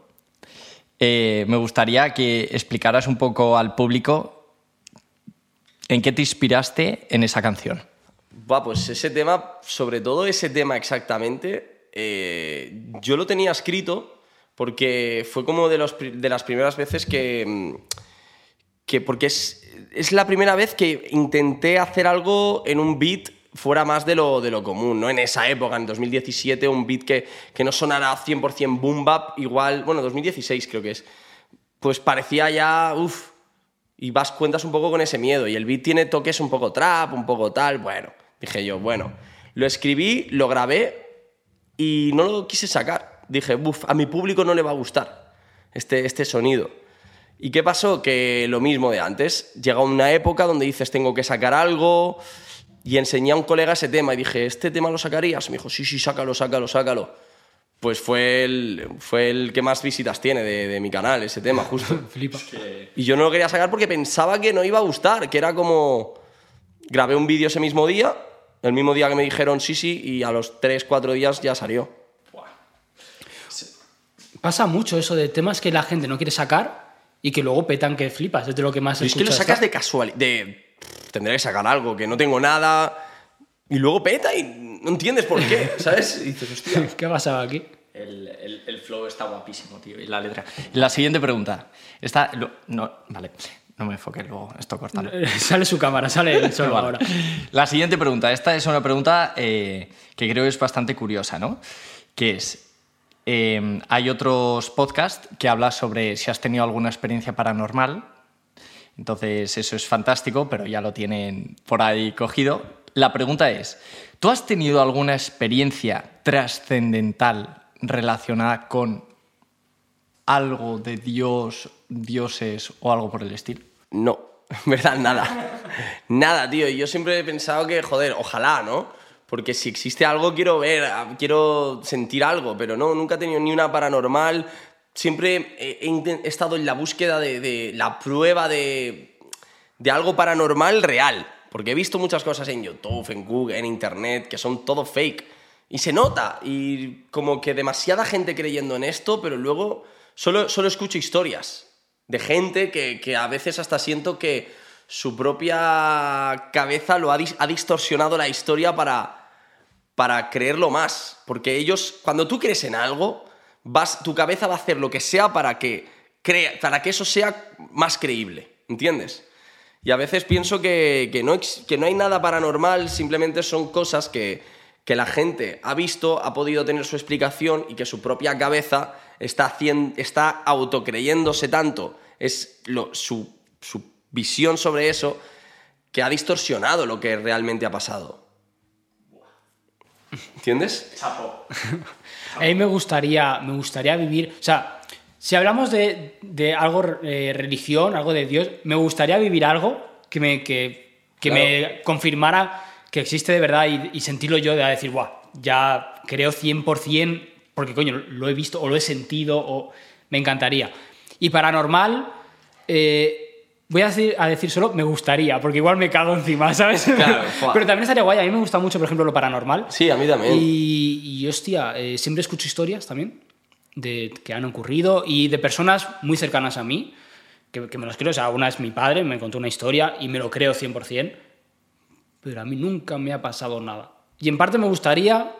Eh, me gustaría que explicaras un poco al público en qué te inspiraste en esa canción. Va, pues ese tema, sobre todo ese tema exactamente, eh, yo lo tenía escrito porque fue como de, los, de las primeras veces que... que porque es, es la primera vez que intenté hacer algo en un beat fuera más de lo, de lo común, ¿no? En esa época, en 2017, un beat que, que no sonara 100% boom bap, igual, bueno, 2016 creo que es, pues parecía ya, uff, y vas cuentas un poco con ese miedo. Y el beat tiene toques un poco trap, un poco tal. Bueno, dije yo, bueno, lo escribí, lo grabé y no lo quise sacar. Dije, uff, a mi público no le va a gustar este, este sonido. ¿Y qué pasó? Que lo mismo de antes. Llega una época donde dices, tengo que sacar algo. Y enseñé a un colega ese tema y dije, ¿este tema lo sacarías? Me dijo, sí, sí, sácalo, sácalo, sácalo. Pues fue el, fue el que más visitas tiene de, de mi canal, ese tema, *laughs* justo. Flipa. Y yo no lo quería sacar porque pensaba que no iba a gustar, que era como... Grabé un vídeo ese mismo día, el mismo día que me dijeron sí, sí, y a los 3, 4 días ya salió. Pasa mucho eso de temas que la gente no quiere sacar y que luego petan que flipas. Es de lo que más Y es que lo sacas de casualidad, de... Tendré que sacar algo, que no tengo nada, y luego peta y no entiendes por qué, *laughs* ¿sabes? Y dices, hostia... *laughs* ¿Qué ha pasado aquí? El, el- el flow está guapísimo, tío, y la letra. La siguiente pregunta. Esta, lo- no, vale, no me enfoques luego, esto córtalo. *laughs* sale su cámara, sale Vale. ahora. La siguiente pregunta. Esta es una pregunta eh, que creo es bastante curiosa, ¿no? Que es, eh, hay otros podcasts que hablan sobre si has tenido alguna experiencia paranormal. Entonces eso es fantástico, pero ya lo tienen por ahí cogido. La pregunta es, ¿tú has tenido alguna experiencia trascendental relacionada con algo de Dios, dioses o algo por el estilo? No, *laughs* en verdad nada. nada, tío. Yo siempre he pensado que, joder, ojalá, ¿no? Porque si existe algo quiero ver, ah, quiero sentir algo, pero no, nunca he tenido ni una paranormal. Siempre he, he estado en la búsqueda de, de la prueba de, de algo paranormal real. Porque he visto muchas cosas en YouTube, en Google, en Internet, que son todo fake. Y se nota. Y como que demasiada gente creyendo en esto, pero luego solo, solo escucho historias de gente que, que a veces hasta siento que su propia cabeza lo ha, ha distorsionado la historia para, para creerlo más. Porque ellos, cuando tú crees en algo, vas, tu cabeza va a hacer lo que sea para que, crea, para que eso sea más creíble. ¿Entiendes? Y a veces pienso que, que no, que no hay nada paranormal, simplemente son cosas que, que la gente ha visto, ha podido tener su explicación y que su propia cabeza está, hacien- está autocreyéndose tanto, es lo- su, su visión sobre eso, que ha distorsionado lo que realmente ha pasado. ¿Entiendes? Chapo. *laughs* A mí me gustaría, me gustaría vivir. O sea, si hablamos de, de algo, eh, religión, algo de Dios, me gustaría vivir algo que me, que, que me confirmara que existe de verdad y, y sentirlo yo de decir, guau, ya creo 100%, porque coño, lo he visto o lo he sentido o me encantaría. Y paranormal, eh, voy a decir, a decir solo me gustaría, porque igual me cago encima, *laughs* ¿sabes? Claro. *laughs* Pero también estaría guay. A mí me gusta mucho, por ejemplo, lo paranormal. Sí, a mí también. Y, y, hostia, eh, siempre escucho historias también de que han ocurrido y de personas muy cercanas a mí, que, que me los creo. O sea, una es mi padre, me contó una historia y me lo creo 100%, pero a mí nunca me ha pasado nada. Y en parte me gustaría,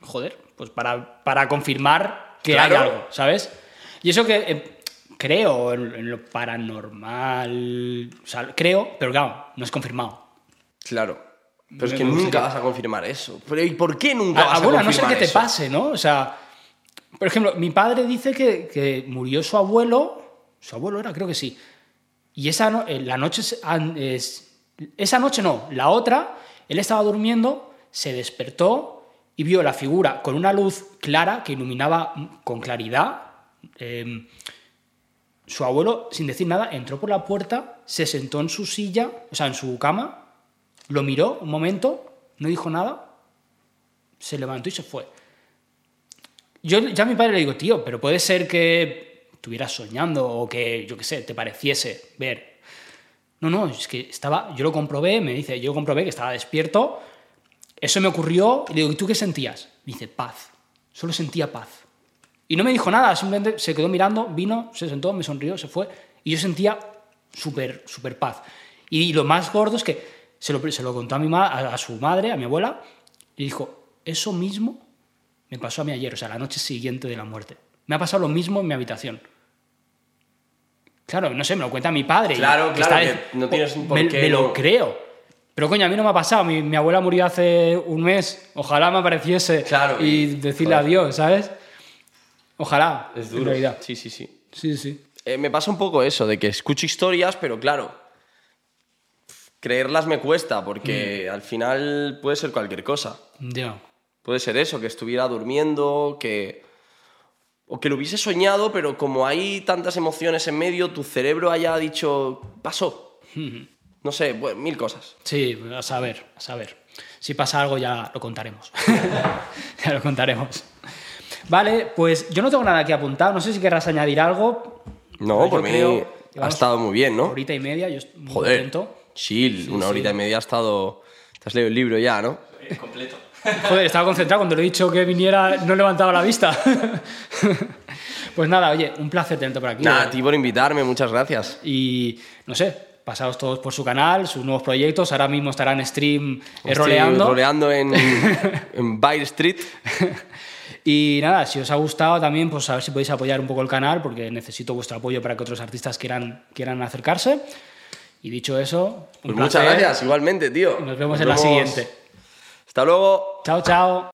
joder, pues para, para confirmar que Claro. hay algo, ¿sabes? Y eso que eh, creo en, en lo paranormal, o sea, creo, pero claro, no es confirmado. Claro. Pero es que nunca vas a confirmar eso. Pero ¿y por qué nunca A- vas a abuela, confirmar no sé qué te eso? pase, ¿no? O sea, por ejemplo, mi padre dice que, que murió su abuelo, su abuelo era, creo que sí, y esa no- eh, la noche, es- esa noche no, la otra, él estaba durmiendo, se despertó y vio la figura con una luz clara que iluminaba con claridad, eh, su abuelo, sin decir nada, entró por la puerta, se sentó en su silla, o sea, en su cama, lo miró un momento, no dijo nada, se levantó y se fue. Yo ya a mi padre le digo, tío, pero puede ser que estuvieras soñando o que, yo qué sé, te pareciese ver. No, no, es que estaba, yo lo comprobé, me dice, yo comprobé que estaba despierto, eso me ocurrió y le digo, ¿y tú qué sentías? Me dice, paz, solo sentía paz. Y no me dijo nada, simplemente se quedó mirando, vino, se sentó, me sonrió, se fue. Y yo sentía súper, súper paz. Y lo más gordo es que se lo, se lo contó a, mi ma- a, a su madre, a mi abuela, y dijo, eso mismo me pasó a mí ayer, o sea, la noche siguiente de la muerte. Me ha pasado lo mismo en mi habitación. Claro, no sé, me lo cuenta mi padre. y Claro, que claro, que no tienes por me, qué me lo creo. Pero coño, a mí no me ha pasado. Mi, mi abuela murió hace un mes. Ojalá me apareciese Claro, y y- decirle joder. adiós, ¿sabes? Ojalá. Es en duro. realidad. Sí, sí, sí. Sí, sí. Eh, me pasa un poco eso, de que escucho historias, pero claro, creerlas me cuesta, porque al final puede ser cualquier cosa. Ya. Puede ser eso, que estuviera durmiendo, que... O que lo hubiese soñado, pero como hay tantas emociones en medio, tu cerebro haya dicho, pasó. No sé, bueno, mil cosas. Sí, a saber, a saber. Si pasa algo ya lo contaremos. *laughs* *laughs* ya lo contaremos. Vale, pues yo no tengo nada que apuntar. No sé si querrás añadir algo. No, por mí creo ha estado muy bien, ¿no? Horita y media, yo estoy muy Joder, contento. chill, una sí. horita y media ha estado... Te has leído el libro ya, ¿no? Eh, completo. *laughs* Joder, estaba concentrado cuando le he dicho que viniera, no levantaba la vista. *laughs* pues nada, oye, un placer tenerte por aquí. Nada, a ti por invitarme, muchas gracias. Y no sé, pasaos todos por su canal, sus nuevos proyectos. Ahora mismo estará en stream eh, roleando. roleando en, *laughs* en Street. Y nada, si os ha gustado también, pues a ver si podéis apoyar un poco el canal, porque necesito vuestro apoyo para que otros artistas quieran, quieran acercarse. Y dicho eso, un Pues muchas gracias, igualmente, tío. Y nos vemos en la siguiente. Hasta luego. Chao, chao.